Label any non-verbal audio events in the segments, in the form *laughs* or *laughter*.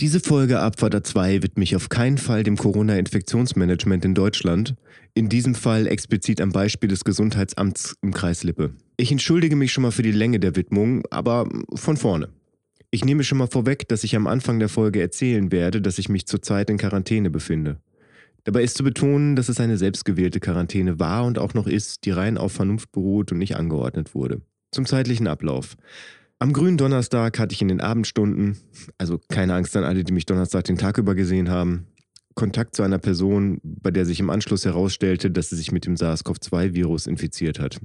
Diese Folge Abfahrt 2 widme ich auf keinen Fall dem Corona-Infektionsmanagement in Deutschland, in diesem Fall explizit am Beispiel des Gesundheitsamts im Kreis Lippe. Ich entschuldige mich schon mal für die Länge der Widmung, aber von vorne. Ich nehme schon mal vorweg, dass ich am Anfang der Folge erzählen werde, dass ich mich zurzeit in Quarantäne befinde. Dabei ist zu betonen, dass es eine selbstgewählte Quarantäne war und auch noch ist, die rein auf Vernunft beruht und nicht angeordnet wurde. Zum zeitlichen Ablauf. Am grünen Donnerstag hatte ich in den Abendstunden, also keine Angst an alle, die mich Donnerstag den Tag über gesehen haben, Kontakt zu einer Person, bei der sich im Anschluss herausstellte, dass sie sich mit dem SARS-CoV-2-Virus infiziert hat.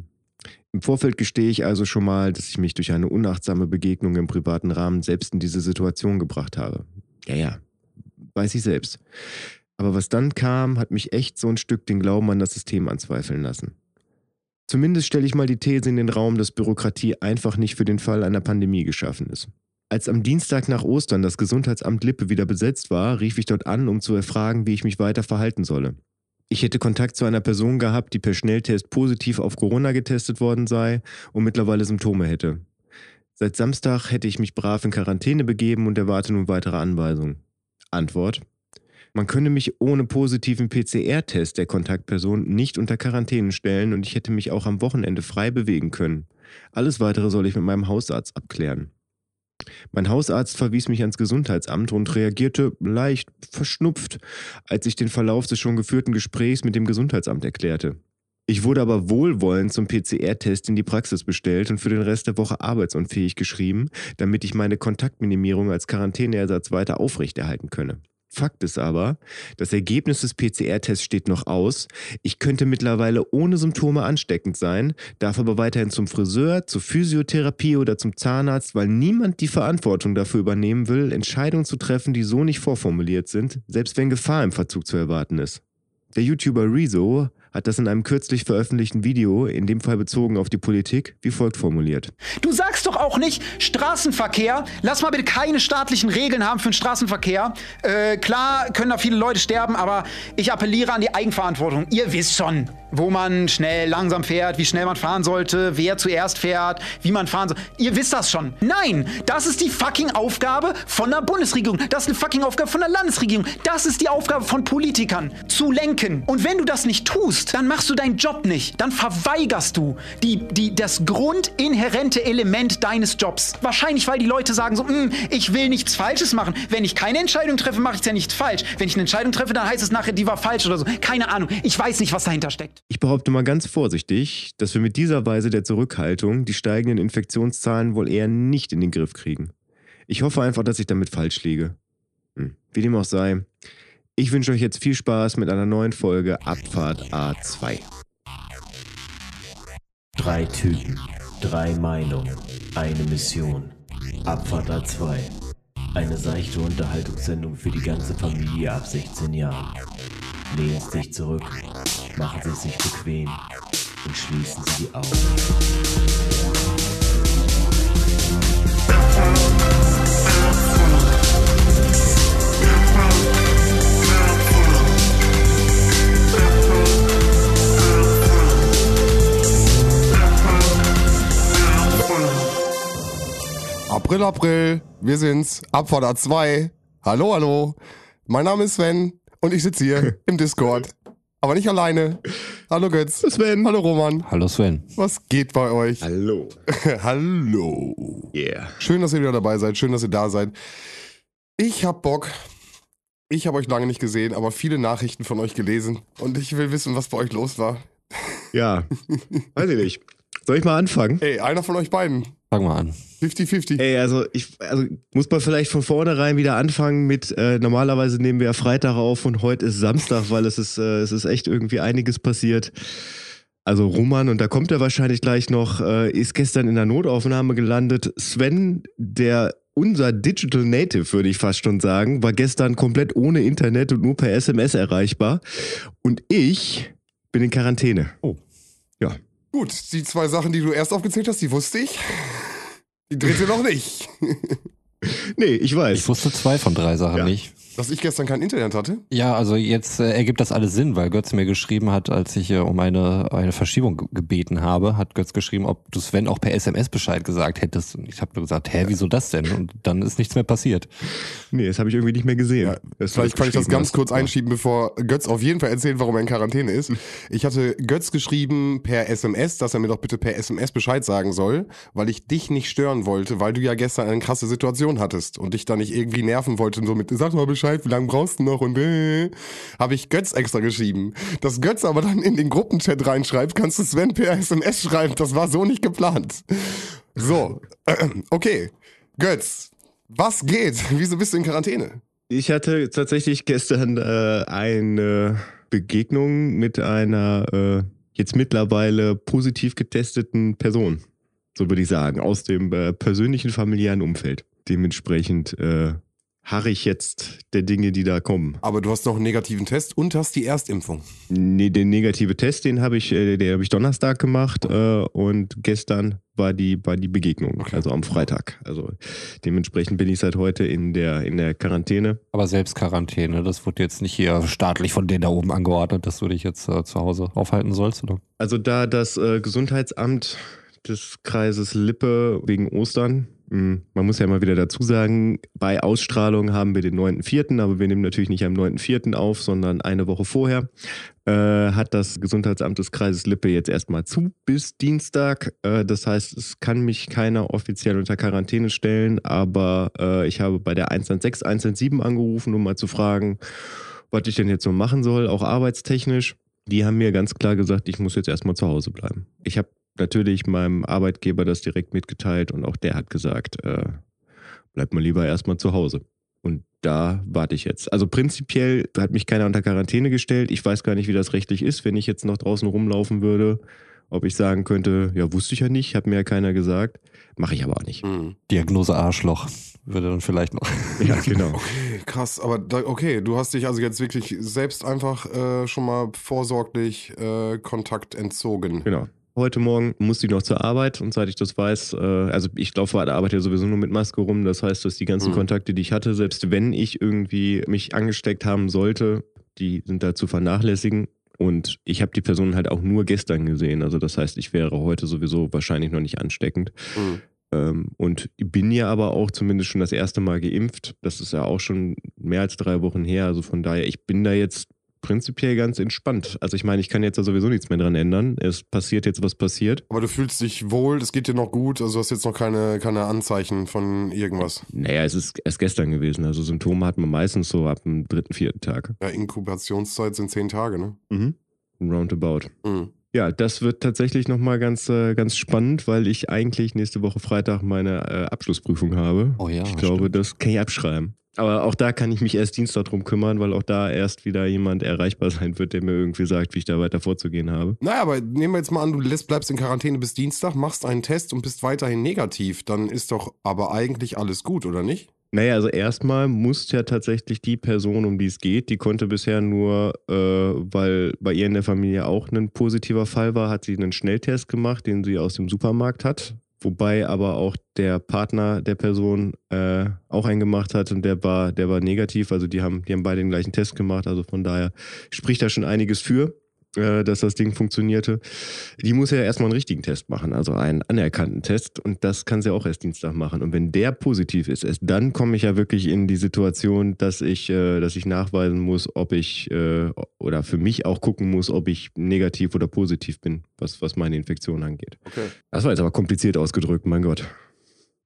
Im Vorfeld gestehe ich also schon mal, dass ich mich durch eine unachtsame Begegnung im privaten Rahmen selbst in diese Situation gebracht habe. Ja, ja, weiß ich selbst. Aber was dann kam, hat mich echt so ein Stück den Glauben an das System anzweifeln lassen. Zumindest stelle ich mal die These in den Raum, dass Bürokratie einfach nicht für den Fall einer Pandemie geschaffen ist. Als am Dienstag nach Ostern das Gesundheitsamt Lippe wieder besetzt war, rief ich dort an, um zu erfragen, wie ich mich weiter verhalten solle. Ich hätte Kontakt zu einer Person gehabt, die per Schnelltest positiv auf Corona getestet worden sei und mittlerweile Symptome hätte. Seit Samstag hätte ich mich brav in Quarantäne begeben und erwarte nun weitere Anweisungen. Antwort: man könne mich ohne positiven PCR-Test der Kontaktperson nicht unter Quarantäne stellen und ich hätte mich auch am Wochenende frei bewegen können. Alles weitere soll ich mit meinem Hausarzt abklären. Mein Hausarzt verwies mich ans Gesundheitsamt und reagierte leicht verschnupft, als ich den Verlauf des schon geführten Gesprächs mit dem Gesundheitsamt erklärte. Ich wurde aber wohlwollend zum PCR-Test in die Praxis bestellt und für den Rest der Woche arbeitsunfähig geschrieben, damit ich meine Kontaktminimierung als Quarantäneersatz weiter aufrechterhalten könne. Fakt ist aber, das Ergebnis des PCR-Tests steht noch aus. Ich könnte mittlerweile ohne Symptome ansteckend sein, darf aber weiterhin zum Friseur, zur Physiotherapie oder zum Zahnarzt, weil niemand die Verantwortung dafür übernehmen will, Entscheidungen zu treffen, die so nicht vorformuliert sind, selbst wenn Gefahr im Verzug zu erwarten ist. Der YouTuber Rezo hat das in einem kürzlich veröffentlichten Video, in dem Fall bezogen auf die Politik, wie folgt formuliert. Du sagst doch auch nicht Straßenverkehr. Lass mal bitte keine staatlichen Regeln haben für den Straßenverkehr. Äh, klar können da viele Leute sterben, aber ich appelliere an die Eigenverantwortung. Ihr wisst schon, wo man schnell, langsam fährt, wie schnell man fahren sollte, wer zuerst fährt, wie man fahren soll. Ihr wisst das schon. Nein, das ist die fucking Aufgabe von der Bundesregierung. Das ist eine fucking Aufgabe von der Landesregierung. Das ist die Aufgabe von Politikern, zu lenken. Und wenn du das nicht tust, dann machst du deinen Job nicht. Dann verweigerst du die, die, das grundinhärente Element deines Jobs. Wahrscheinlich, weil die Leute sagen so, hm, ich will nichts Falsches machen. Wenn ich keine Entscheidung treffe, mache ich es ja nicht falsch. Wenn ich eine Entscheidung treffe, dann heißt es nachher, die war falsch oder so. Keine Ahnung. Ich weiß nicht, was dahinter steckt. Ich behaupte mal ganz vorsichtig, dass wir mit dieser Weise der Zurückhaltung die steigenden Infektionszahlen wohl eher nicht in den Griff kriegen. Ich hoffe einfach, dass ich damit falsch liege. Hm. Wie dem auch sei, ich wünsche euch jetzt viel Spaß mit einer neuen Folge Abfahrt A2. Drei Typen, drei Meinungen, eine Mission. Abfahrt A2. Eine seichte Unterhaltungssendung für die ganze Familie ab 16 Jahren. Lehnen Sie sich zurück, machen Sie sich bequem und schließen Sie die Augen. April, April, wir sind's, Abfahrt A2. Hallo, hallo. Mein Name ist Sven und ich sitze hier *laughs* im Discord. Aber nicht alleine. Hallo Götz. Sven. Hallo Roman. Hallo Sven. Was geht bei euch? Hallo. *laughs* hallo. Yeah. Schön, dass ihr wieder dabei seid. Schön, dass ihr da seid. Ich hab Bock. Ich habe euch lange nicht gesehen, aber viele Nachrichten von euch gelesen. Und ich will wissen, was bei euch los war. Ja, *laughs* weiß ich nicht. Soll ich mal anfangen? Ey, einer von euch beiden. Fang mal an. 50-50. Ey, also ich also muss man vielleicht von vornherein wieder anfangen mit, äh, normalerweise nehmen wir ja Freitag auf und heute ist Samstag, weil es ist, äh, es ist echt irgendwie einiges passiert. Also Roman, und da kommt er wahrscheinlich gleich noch, äh, ist gestern in der Notaufnahme gelandet. Sven, der unser Digital Native, würde ich fast schon sagen, war gestern komplett ohne Internet und nur per SMS erreichbar. Und ich bin in Quarantäne. Oh. Ja. Gut, die zwei Sachen, die du erst aufgezählt hast, die wusste ich. Die dritte noch nicht. *laughs* Nee, ich weiß. Ich wusste zwei von drei Sachen Ja. nicht. Dass ich gestern kein Internet hatte? Ja, also jetzt äh, ergibt das alles Sinn, weil Götz mir geschrieben hat, als ich äh, um eine, eine Verschiebung ge- gebeten habe, hat Götz geschrieben, ob du Sven auch per SMS Bescheid gesagt hättest. Und ich habe nur gesagt, hä, wieso das denn? Und dann ist nichts mehr passiert. Nee, das habe ich irgendwie nicht mehr gesehen. Ja, Vielleicht kann ich das ganz hast. kurz einschieben, bevor Götz auf jeden Fall erzählt, warum er in Quarantäne ist. Ich hatte Götz geschrieben per SMS, dass er mir doch bitte per SMS Bescheid sagen soll, weil ich dich nicht stören wollte, weil du ja gestern eine krasse Situation hattest und dich da nicht irgendwie nerven wollte und so mit, sag mal Bescheid, wie lange brauchst du noch und äh, habe ich Götz extra geschrieben. Dass Götz aber dann in den Gruppenchat reinschreibt, kannst du Sven per SMS schreiben. Das war so nicht geplant. So, okay. Götz, was geht? Wieso bist du in Quarantäne? Ich hatte tatsächlich gestern äh, eine Begegnung mit einer äh, jetzt mittlerweile positiv getesteten Person, so würde ich sagen, aus dem äh, persönlichen familiären Umfeld. Dementsprechend äh, harre ich jetzt der Dinge, die da kommen. Aber du hast noch einen negativen Test und hast die Erstimpfung. Nee, den negative Test, den habe ich, äh, den habe ich Donnerstag gemacht äh, und gestern war die, war die Begegnung, Okay. also am Freitag. Also dementsprechend bin ich seit heute in der, in der Quarantäne. Aber selbst Quarantäne, das wird jetzt nicht hier staatlich von denen da oben angeordnet, dass du dich jetzt äh, zu Hause aufhalten sollst, oder? Also da das äh, Gesundheitsamt des Kreises Lippe wegen Ostern, man muss ja immer wieder dazu sagen, bei Ausstrahlung haben wir den 9.4., aber wir nehmen natürlich nicht am 9.4. auf, sondern eine Woche vorher, äh, hat das Gesundheitsamt des Kreises Lippe jetzt erstmal zu bis Dienstag. Äh, das heißt, es kann mich keiner offiziell unter Quarantäne stellen, aber äh, ich habe bei der 116, 117 angerufen, um mal zu fragen, was ich denn jetzt so machen soll, auch arbeitstechnisch. Die haben mir ganz klar gesagt, ich muss jetzt erstmal zu Hause bleiben. Ich habe natürlich meinem Arbeitgeber das direkt mitgeteilt und auch der hat gesagt, äh, bleib mal lieber erstmal zu Hause. Und da warte ich jetzt. Also prinzipiell hat mich keiner unter Quarantäne gestellt. Ich weiß gar nicht, wie das rechtlich ist, wenn ich jetzt noch draußen rumlaufen würde. Ob ich sagen könnte, ja, wusste ich ja nicht, hat mir ja keiner gesagt. Mache ich aber auch nicht. Hm. Diagnose Arschloch würde dann vielleicht noch. *laughs* Ja, genau. *laughs* Okay, krass. Aber da, okay, du hast dich also jetzt wirklich selbst einfach äh, schon mal vorsorglich äh, Kontakt entzogen. Genau. Heute Morgen musste ich noch zur Arbeit und seit ich das weiß, äh, also ich laufe bei der Arbeit ja sowieso nur mit Maske rum. Das heißt, dass die ganzen Mhm. Kontakte, die ich hatte, selbst wenn ich irgendwie mich angesteckt haben sollte, die sind da zu vernachlässigen. Und ich habe die Person halt auch nur gestern gesehen. Also das heißt, ich wäre heute sowieso wahrscheinlich noch nicht ansteckend. Hm. Ähm, und bin ja aber auch zumindest schon das erste Mal geimpft. Das ist ja auch schon mehr als drei Wochen her. Also von daher, ich bin da jetzt prinzipiell ganz entspannt. Also ich meine, ich kann jetzt da sowieso nichts mehr dran ändern. Es passiert jetzt, was passiert. Aber du fühlst dich wohl, es geht dir noch gut, also du hast jetzt noch keine, keine Anzeichen von irgendwas. Naja, es ist erst gestern gewesen. Also Symptome hat man meistens so ab dem dritten, vierten Tag. Ja, Inkubationszeit sind zehn Tage, ne? Mhm. Roundabout. Hm. Ja, das wird tatsächlich nochmal ganz, äh, ganz spannend, weil ich eigentlich nächste Woche Freitag meine äh, Abschlussprüfung habe. Oh ja, ich glaube, stimmt. das kann ich abschreiben. Aber auch da kann ich mich erst Dienstag drum kümmern, weil auch da erst wieder jemand erreichbar sein wird, der mir irgendwie sagt, wie ich da weiter vorzugehen habe. Naja, aber nehmen wir jetzt mal an, du lässt, bleibst in Quarantäne bis Dienstag, machst einen Test und bist weiterhin negativ. Dann ist doch aber eigentlich alles gut, oder nicht? Naja, also erstmal muss ja tatsächlich die Person, um die es geht, die konnte bisher nur, äh, weil bei ihr in der Familie auch ein positiver Fall war, hat sie einen Schnelltest gemacht, den sie aus dem Supermarkt hat. Wobei aber auch der Partner der Person äh, auch einen gemacht hat und der war, der war negativ. Also die haben, die haben beide den gleichen Test gemacht. Also von daher spricht da schon einiges für, äh, dass das Ding funktionierte. Die muss ja erstmal einen richtigen Test machen, also einen anerkannten Test. Und das kann sie auch erst Dienstag machen. Und wenn der positiv ist, erst dann komme ich ja wirklich in die Situation, dass ich, äh, dass ich nachweisen muss, ob ich äh, oder für mich auch gucken muss, ob ich negativ oder positiv bin, was, was meine Infektion angeht. Okay. Das war jetzt aber kompliziert ausgedrückt, mein Gott.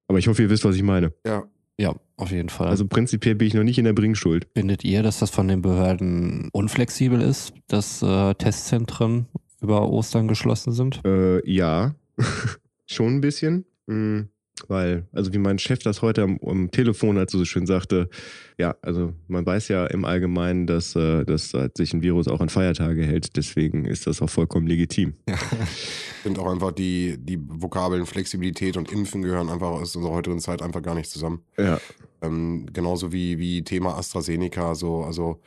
Aber ich hoffe, ihr wisst, was ich meine. Ja. Ja, auf jeden Fall. Also prinzipiell bin ich noch nicht in der Bringschuld. Findet ihr, dass das von den Behörden unflexibel ist, dass äh, Testzentren über Ostern geschlossen sind? Äh, ja, *laughs* schon ein bisschen. Mhm. Weil, also wie mein Chef das heute am, am Telefon, er so schön sagte, ja, also man weiß ja im Allgemeinen, dass, äh, dass halt sich ein Virus auch an Feiertage hält. Deswegen ist das auch vollkommen legitim. Ich *laughs* finde auch einfach die, die Vokabeln Flexibilität und Impfen gehören einfach aus unserer heutigen Zeit einfach gar nicht zusammen. Ja, Ähm, genauso wie, wie Thema AstraZeneca, so, also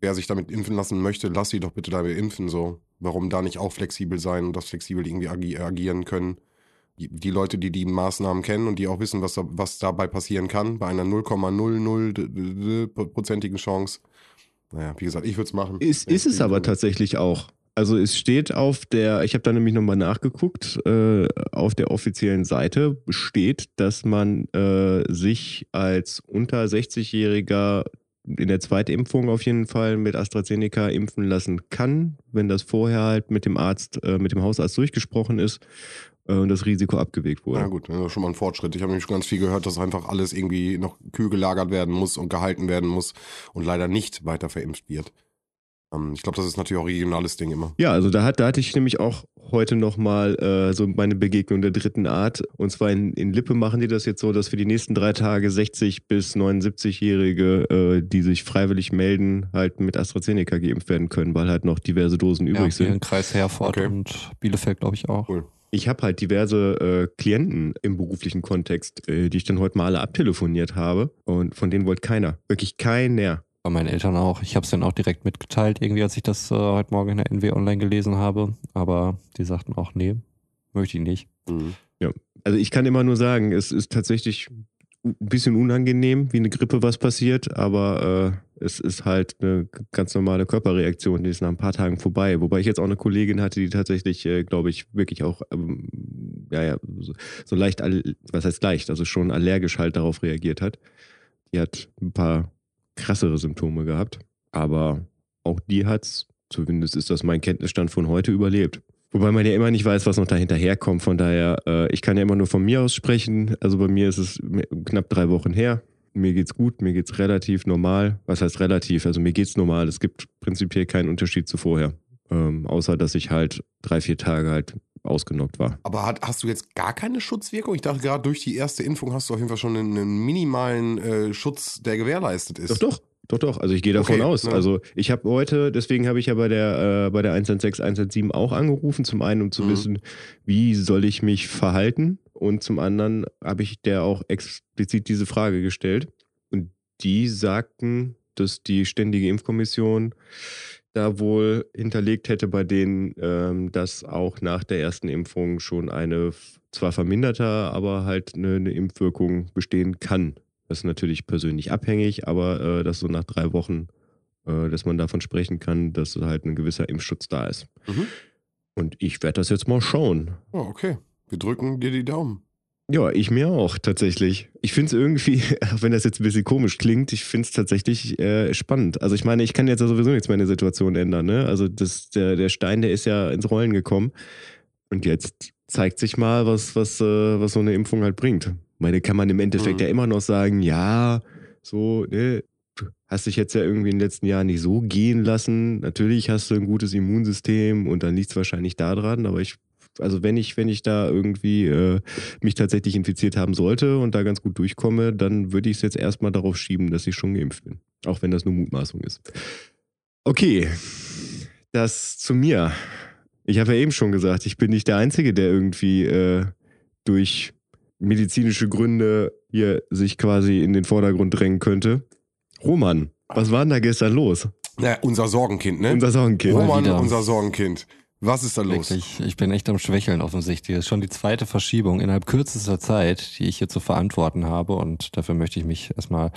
wer sich damit impfen lassen möchte, lass sie doch bitte dabei impfen, so. Warum da nicht auch flexibel sein und das flexibel irgendwie agi agieren können? Die, Leute, die die Maßnahmen kennen und die auch wissen, was, da, was dabei passieren kann, bei einer 0,00-prozentigen Chance. Naja, wie gesagt, ich würde es machen. Ist, ist es aber tatsächlich auch. Also es steht auf der, ich habe da nämlich nochmal nachgeguckt, äh, auf der offiziellen Seite steht, dass man äh, sich als unter 60-Jähriger in der Zweitimpfung auf jeden Fall mit AstraZeneca impfen lassen kann, wenn das vorher halt mit dem Arzt, äh, mit dem Hausarzt durchgesprochen ist und das Risiko abgewegt wurde. Ja gut, das ist schon mal ein Fortschritt. Ich habe nämlich schon ganz viel gehört, dass einfach alles irgendwie noch kühl gelagert werden muss und gehalten werden muss und leider nicht weiter verimpft wird. Ähm, ich glaube, das ist natürlich auch regionales Ding immer. Ja, also da, hat, da hatte ich nämlich auch heute nochmal äh, so meine Begegnung der dritten Art. Und zwar in, in Lippe machen die das jetzt so, dass für die nächsten drei Tage 60 bis 79-Jährige, äh, die sich freiwillig melden, halt mit AstraZeneca geimpft werden können, weil halt noch diverse Dosen Ja, übrig hier sind. in Kreis Herford Okay. und Bielefeld, glaube ich, auch. Cool. Ich habe halt diverse äh, Klienten im beruflichen Kontext, äh, die ich dann heute mal alle abtelefoniert habe. Und von denen wollte keiner. Wirklich keiner. Bei meinen Eltern auch. Ich habe es dann auch direkt mitgeteilt, irgendwie, als ich das äh, heute Morgen in der NW Online gelesen habe. Aber die sagten auch, nee, möchte ich nicht. Mhm. Also ich kann immer nur sagen, es ist tatsächlich ein bisschen unangenehm, wie eine Grippe was passiert, aber äh, es ist halt eine ganz normale Körperreaktion, die ist nach ein paar Tagen vorbei. Wobei ich jetzt auch eine Kollegin hatte, die tatsächlich, äh, glaube ich, wirklich auch, ähm, ja, ja, so, so leicht, was heißt leicht, also schon allergisch halt darauf reagiert hat. Die hat ein paar krassere Symptome gehabt, aber auch die hat's, zumindest ist das mein Kenntnisstand von heute, überlebt. Wobei man ja immer nicht weiß, was noch dahinter herkommt. Von daher, äh, ich kann ja immer nur von mir aus sprechen. Also bei mir ist es knapp drei Wochen her. Mir geht's gut, mir geht's relativ normal. Was heißt relativ? Also mir geht's normal. Es gibt prinzipiell keinen Unterschied zu vorher. Ähm, außer, dass ich halt drei, vier Tage halt ausgenockt war. Aber hat, hast du jetzt gar keine Schutzwirkung? Ich dachte gerade, durch die erste Impfung hast du auf jeden Fall schon einen, einen minimalen äh, Schutz, der gewährleistet ist. Doch, doch. Doch, doch. Also ich gehe davon Okay, aus. ja. Also ich habe heute, deswegen habe ich ja bei der, äh, bei der 116, 117 auch angerufen. Zum einen, um zu Mhm. wissen, wie soll ich mich verhalten? Und zum anderen habe ich der auch explizit diese Frage gestellt. Und die sagten, dass die Ständige Impfkommission da wohl hinterlegt hätte bei denen, ähm, dass auch nach der ersten Impfung schon eine zwar verminderter, aber halt eine, eine Impfwirkung bestehen kann. Das ist natürlich persönlich abhängig, aber äh, dass so nach drei Wochen, äh, dass man davon sprechen kann, dass halt ein gewisser Impfschutz da ist. Mhm. Und ich werde das jetzt mal schauen. Oh, okay. Wir drücken dir die Daumen. Ja, ich mir auch tatsächlich. Ich finde es irgendwie, *laughs* auch wenn das jetzt ein bisschen komisch klingt, ich finde es tatsächlich äh, spannend. Also ich meine, ich kann jetzt ja sowieso nichts mehr in der Situation ändern. Ne? Also das, der, der Stein, der ist ja ins Rollen gekommen. Und jetzt zeigt sich mal, was, was, äh, was so eine Impfung halt bringt. Ich meine, kann man im Endeffekt Mhm. ja immer noch sagen, ja, so, ne, hast dich jetzt ja irgendwie in den letzten Jahren nicht so gehen lassen. Natürlich hast du ein gutes Immunsystem und dann liegt es wahrscheinlich daran, aber ich, also wenn ich, wenn ich da irgendwie äh, mich tatsächlich infiziert haben sollte und da ganz gut durchkomme, dann würde ich es jetzt erstmal darauf schieben, dass ich schon geimpft bin. Auch wenn das nur Mutmaßung ist. Okay, das zu mir. Ich habe ja eben schon gesagt, ich bin nicht der Einzige, der irgendwie äh, durch medizinische Gründe hier sich quasi in den Vordergrund drängen könnte. Roman, was war denn da gestern los? Na, unser Sorgenkind, ne? Unser Sorgenkind. Roman, unser Sorgenkind. Was ist da los? Wirklich, ich bin echt am Schwächeln offensichtlich. Das ist schon die zweite Verschiebung innerhalb kürzester Zeit, die ich hier zu verantworten habe. Und dafür möchte ich mich erstmal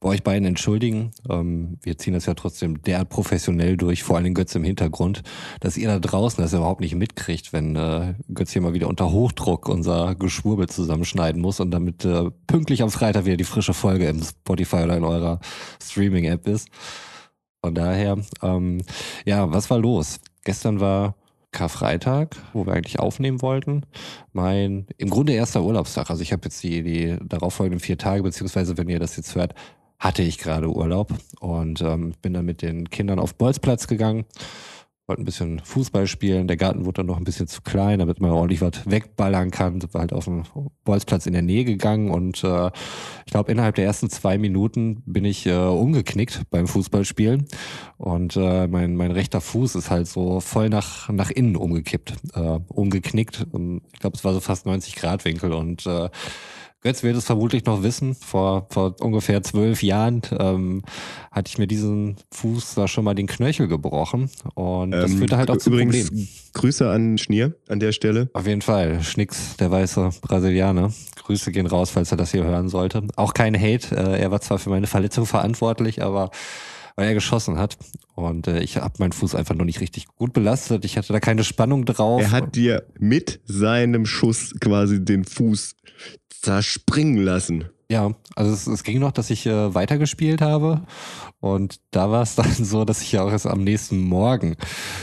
bei euch beiden entschuldigen. Ähm, wir ziehen das ja trotzdem derart professionell durch, vor allem Götz im Hintergrund, dass ihr da draußen das überhaupt nicht mitkriegt, wenn äh, Götz hier mal wieder unter Hochdruck unser Geschwurbel zusammenschneiden muss und damit äh, pünktlich am Freitag wieder die frische Folge im Spotify oder in eurer Streaming-App ist. Von daher, ähm, ja, was war los? Gestern war Karfreitag, wo wir eigentlich aufnehmen wollten. Mein im Grunde erster Urlaubstag. Also ich habe jetzt die, die darauffolgenden vier Tage, beziehungsweise wenn ihr das jetzt hört, hatte ich gerade Urlaub und ähm, bin dann mit den Kindern auf Bolzplatz gegangen. Wollte ein bisschen Fußball spielen. Der Garten wurde dann noch ein bisschen zu klein, damit man ordentlich was wegballern kann. Wir halt auf den Bolzplatz in der Nähe gegangen und äh, ich glaube, innerhalb der ersten zwei Minuten bin ich äh, umgeknickt beim Fußballspielen. Und äh, mein, mein rechter Fuß ist halt so voll nach, nach innen umgekippt, äh, umgeknickt. Ähm, Ich glaube, es war so fast 90 Grad Winkel und äh, Götz wird es vermutlich noch wissen. Vor, vor ungefähr zwölf Jahren ähm, hatte ich mir diesen Fuß da schon mal den Knöchel gebrochen. Und das Ähm, führte halt auch zum übrigens, Problem. Grüße an Schnier an der Stelle. Auf jeden Fall. Schnicks, der weiße Brasilianer. Grüße gehen raus, falls er das hier hören sollte. Auch kein Hate. Äh, er war zwar für meine Verletzung verantwortlich, aber weil er geschossen hat. Und äh, ich habe meinen Fuß einfach noch nicht richtig gut belastet. Ich hatte da keine Spannung drauf. Er hat dir mit seinem Schuss quasi den Fuß zerspringen lassen. Ja, also es, es ging noch, dass ich äh, weitergespielt habe. Und da war es *laughs* dann so, dass ich ja auch erst am nächsten Morgen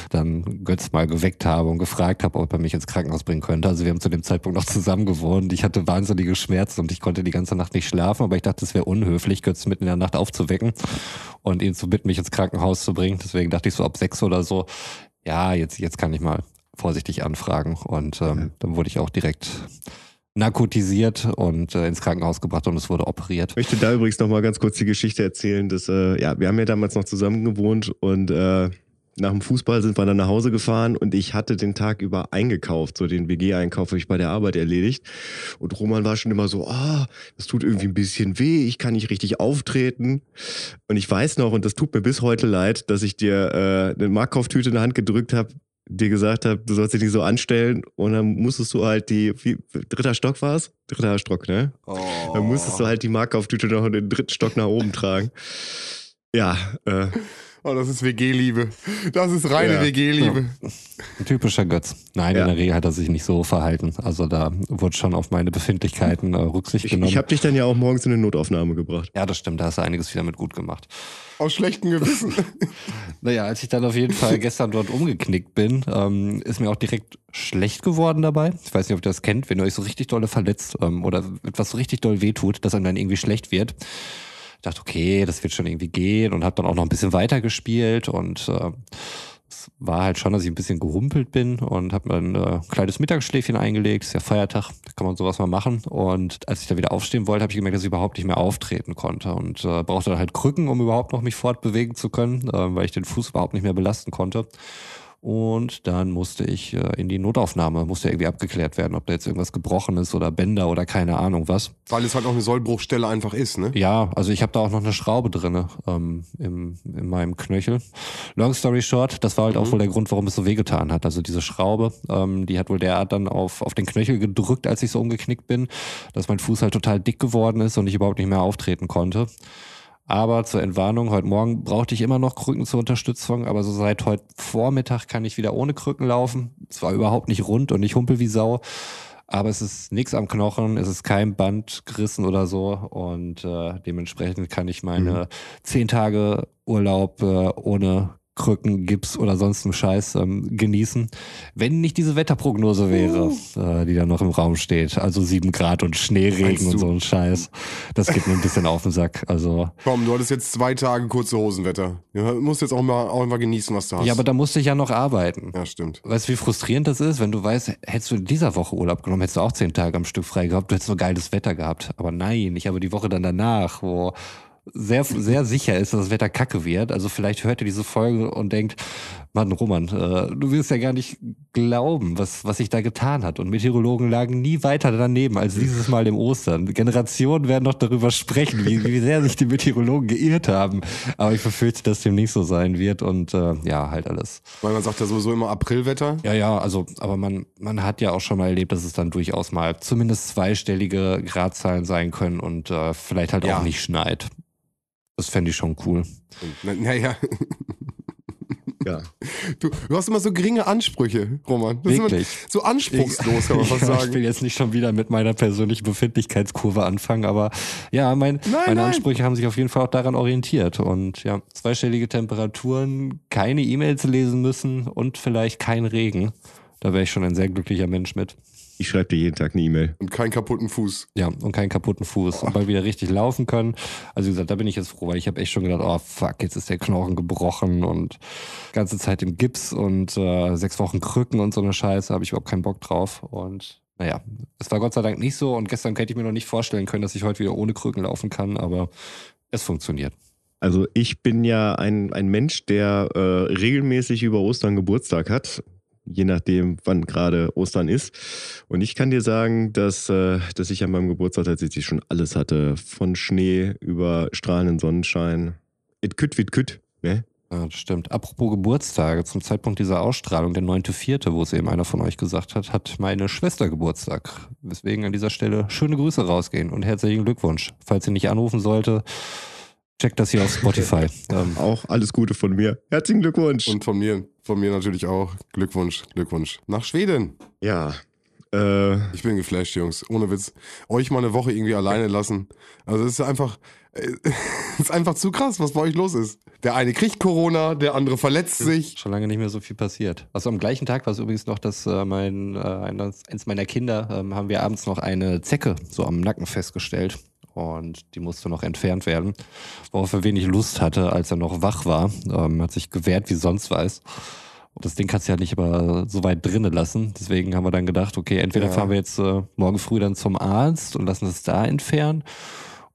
dann Götz mal geweckt habe und gefragt habe, ob er mich ins Krankenhaus bringen könnte. Also wir haben zu dem Zeitpunkt noch zusammen gewohnt. Ich hatte wahnsinnige Schmerzen und ich konnte die ganze Nacht nicht schlafen, aber ich dachte, es wäre unhöflich, Götz mitten in der Nacht aufzuwecken und ihn zu bitten, mich ins Krankenhaus zu bringen. Deswegen dachte ich so ab sechs oder so, ja, jetzt, jetzt kann ich mal vorsichtig anfragen. Und ähm, dann wurde ich auch direkt narkotisiert und äh, ins Krankenhaus gebracht und es wurde operiert. Ich möchte da übrigens noch mal ganz kurz die Geschichte erzählen, dass, äh, ja, wir haben ja damals noch zusammen gewohnt und äh, nach dem Fußball sind wir dann nach Hause gefahren und ich hatte den Tag über eingekauft, so den WG-Einkauf habe ich bei der Arbeit erledigt. Und Roman war schon immer so, ah, das tut irgendwie ein bisschen weh, ich kann nicht richtig auftreten. Und ich weiß noch, und das tut mir bis heute leid, dass ich dir äh, eine Markkauftüte in der Hand gedrückt habe, dir gesagt habe, du sollst dich nicht so anstellen und dann musstest du halt die, wie, dritter Stock war es? Dritter Stock, ne? Dann musstest du halt die Markkauftüte noch in den dritten Stock nach oben tragen. Ja, äh, Oh, das ist WG-Liebe. Das ist reine Ja. WG-Liebe. Ein typischer Götz. Nein, Ja. in der Regel hat er sich nicht so verhalten. Also da wurde schon auf meine Befindlichkeiten äh, Rücksicht ich, genommen. ich habe dich dann ja auch morgens in eine Notaufnahme gebracht. ja, das stimmt, da hast du einiges wieder mit gut gemacht. Aus schlechtem Gewissen. *laughs* Naja, als ich dann auf jeden Fall gestern dort umgeknickt bin, ähm, ist mir auch direkt schlecht geworden dabei. Ich weiß nicht, ob ihr das kennt, wenn ihr euch so richtig dolle verletzt ähm, oder etwas so richtig doll wehtut, dass einem dann irgendwie schlecht wird. Dachte, okay, das wird schon irgendwie gehen und habe dann auch noch ein bisschen weiter gespielt und äh, es war halt schon, dass ich ein bisschen gehumpelt bin und habe mir ein äh, kleines Mittagsschläfchen eingelegt. Ist ja Feiertag, kann man sowas mal machen. Und als ich da wieder aufstehen wollte, habe ich gemerkt, dass ich überhaupt nicht mehr auftreten konnte und äh, brauchte dann halt Krücken, um überhaupt noch mich fortbewegen zu können, äh, weil ich den Fuß überhaupt nicht mehr belasten konnte. Und dann musste ich äh, in die Notaufnahme, musste irgendwie abgeklärt werden, ob da jetzt irgendwas gebrochen ist oder Bänder oder keine Ahnung was. Weil es halt auch eine Sollbruchstelle einfach ist, ne? Ja, also ich habe da auch noch eine Schraube drinne ähm, im, in meinem Knöchel. Long story short, das war halt auch wohl der Grund, warum es so wehgetan hat. Also diese Schraube, ähm, die hat wohl derart dann auf, auf den Knöchel gedrückt, als ich so umgeknickt bin, dass mein Fuß halt total dick geworden ist und ich überhaupt nicht mehr auftreten konnte. Aber zur Entwarnung, heute Morgen brauchte ich immer noch Krücken zur Unterstützung, aber so seit heute Vormittag kann ich wieder ohne Krücken laufen. Es war überhaupt nicht rund und ich humpel wie Sau. Aber es ist nichts am Knochen, es ist kein Band gerissen oder so. Und äh, dementsprechend kann ich meine zehn Tage Urlaub äh, ohne Krücken, Gips oder sonst einen Scheiß ähm, genießen. Wenn nicht diese Wetterprognose wäre, äh, die da noch im Raum steht. Also sieben Grad und Schneeregen und so ein Scheiß. Das geht mir ein bisschen auf den Sack. Also Komm, du hattest jetzt zwei Tage kurze Hosenwetter. Du musst jetzt auch mal, auch mal genießen, was du hast. Ja, aber da musste ich ja noch arbeiten. ja, stimmt. Weißt du, wie frustrierend das ist, wenn du weißt, hättest du in dieser Woche Urlaub genommen, hättest du auch zehn Tage am Stück frei gehabt, du hättest nur geiles Wetter gehabt. Aber nein, ich habe die Woche dann danach, wo sehr, sehr sicher ist, dass das Wetter kacke wird. Also vielleicht hört ihr diese Folge und denkt, Mann, Roman, äh, du wirst ja gar nicht glauben, was, was sich da getan hat. Und Meteorologen lagen nie weiter daneben als dieses Mal im Ostern. Generationen werden noch darüber sprechen, wie, wie sehr sich die Meteorologen geirrt haben. Aber ich befürchte, dass dem nicht so sein wird und äh, ja, halt alles. Weil man sagt ja sowieso immer Aprilwetter. Ja, ja, also, aber man, man hat ja auch schon mal erlebt, dass es dann durchaus mal zumindest zweistellige Gradzahlen sein können und äh, vielleicht halt Ja. auch nicht schneit. Das fände ich schon cool. Naja, Ja. du, du hast immer so geringe Ansprüche, Roman. Das Wirklich? Ist immer so anspruchslos, kann man fast Ja, *laughs* Ich sagen. will jetzt nicht schon wieder mit meiner persönlichen Befindlichkeitskurve anfangen, aber ja, mein, meine nein. Ansprüche haben sich auf jeden Fall auch daran orientiert. Und ja, zweistellige Temperaturen, keine E-Mails lesen müssen und vielleicht kein Regen. Da wäre ich schon ein sehr glücklicher Mensch mit. Ich schreibe dir jeden Tag eine E-Mail. Und keinen kaputten Fuß. Ja, und keinen kaputten Fuß. Und mal wieder richtig laufen können. Also wie gesagt, da bin ich jetzt froh, weil ich habe echt schon gedacht, oh fuck, jetzt ist der Knochen gebrochen und ganze Zeit im Gips und äh, sechs Wochen Krücken und so eine Scheiße, habe ich überhaupt keinen Bock drauf. Und naja, es war Gott sei Dank nicht so und gestern hätte ich mir noch nicht vorstellen können, dass ich heute wieder ohne Krücken laufen kann, aber es funktioniert. Also ich bin ja ein, ein Mensch, der äh, regelmäßig über Ostern Geburtstag hat. Je nachdem, wann gerade Ostern ist. Und ich kann dir sagen, dass, äh, dass ich an meinem Geburtstag tatsächlich schon alles hatte. Von Schnee über strahlenden Sonnenschein. It kütt wie kütt, ne? Ja, das stimmt. Apropos Geburtstage, zum Zeitpunkt dieser Ausstrahlung, der 9.4., wo es eben einer von euch gesagt hat, hat meine Schwester Geburtstag. Weswegen an dieser Stelle schöne Grüße rausgehen und herzlichen Glückwunsch. Falls sie nicht anrufen sollte, checkt das hier auf Spotify. *laughs* ähm, Auch alles Gute von mir. Herzlichen Glückwunsch. Und von mir, von mir natürlich auch. Glückwunsch, Glückwunsch. Nach Schweden. ja, äh, Ich bin geflasht, Jungs. Ohne Witz. Euch mal eine Woche irgendwie alleine lassen. Also es ist einfach, äh, *laughs* es ist einfach zu krass, was bei euch los ist. Der eine kriegt Corona, der andere verletzt sich. schon lange nicht mehr so viel passiert. Also am gleichen Tag war es übrigens noch, dass äh, mein, äh, eines, eins meiner Kinder, ähm, haben wir abends noch eine Zecke so am Nacken festgestellt. Und die musste noch entfernt werden, worauf er wenig Lust hatte, als er noch wach war. Ähm, hat sich gewehrt wie sonst was. Und das Ding kannst du ja nicht aber so weit drinnen lassen. Deswegen haben wir dann gedacht, okay, entweder Ja. fahren wir jetzt äh, morgen früh dann zum Arzt und lassen es da entfernen.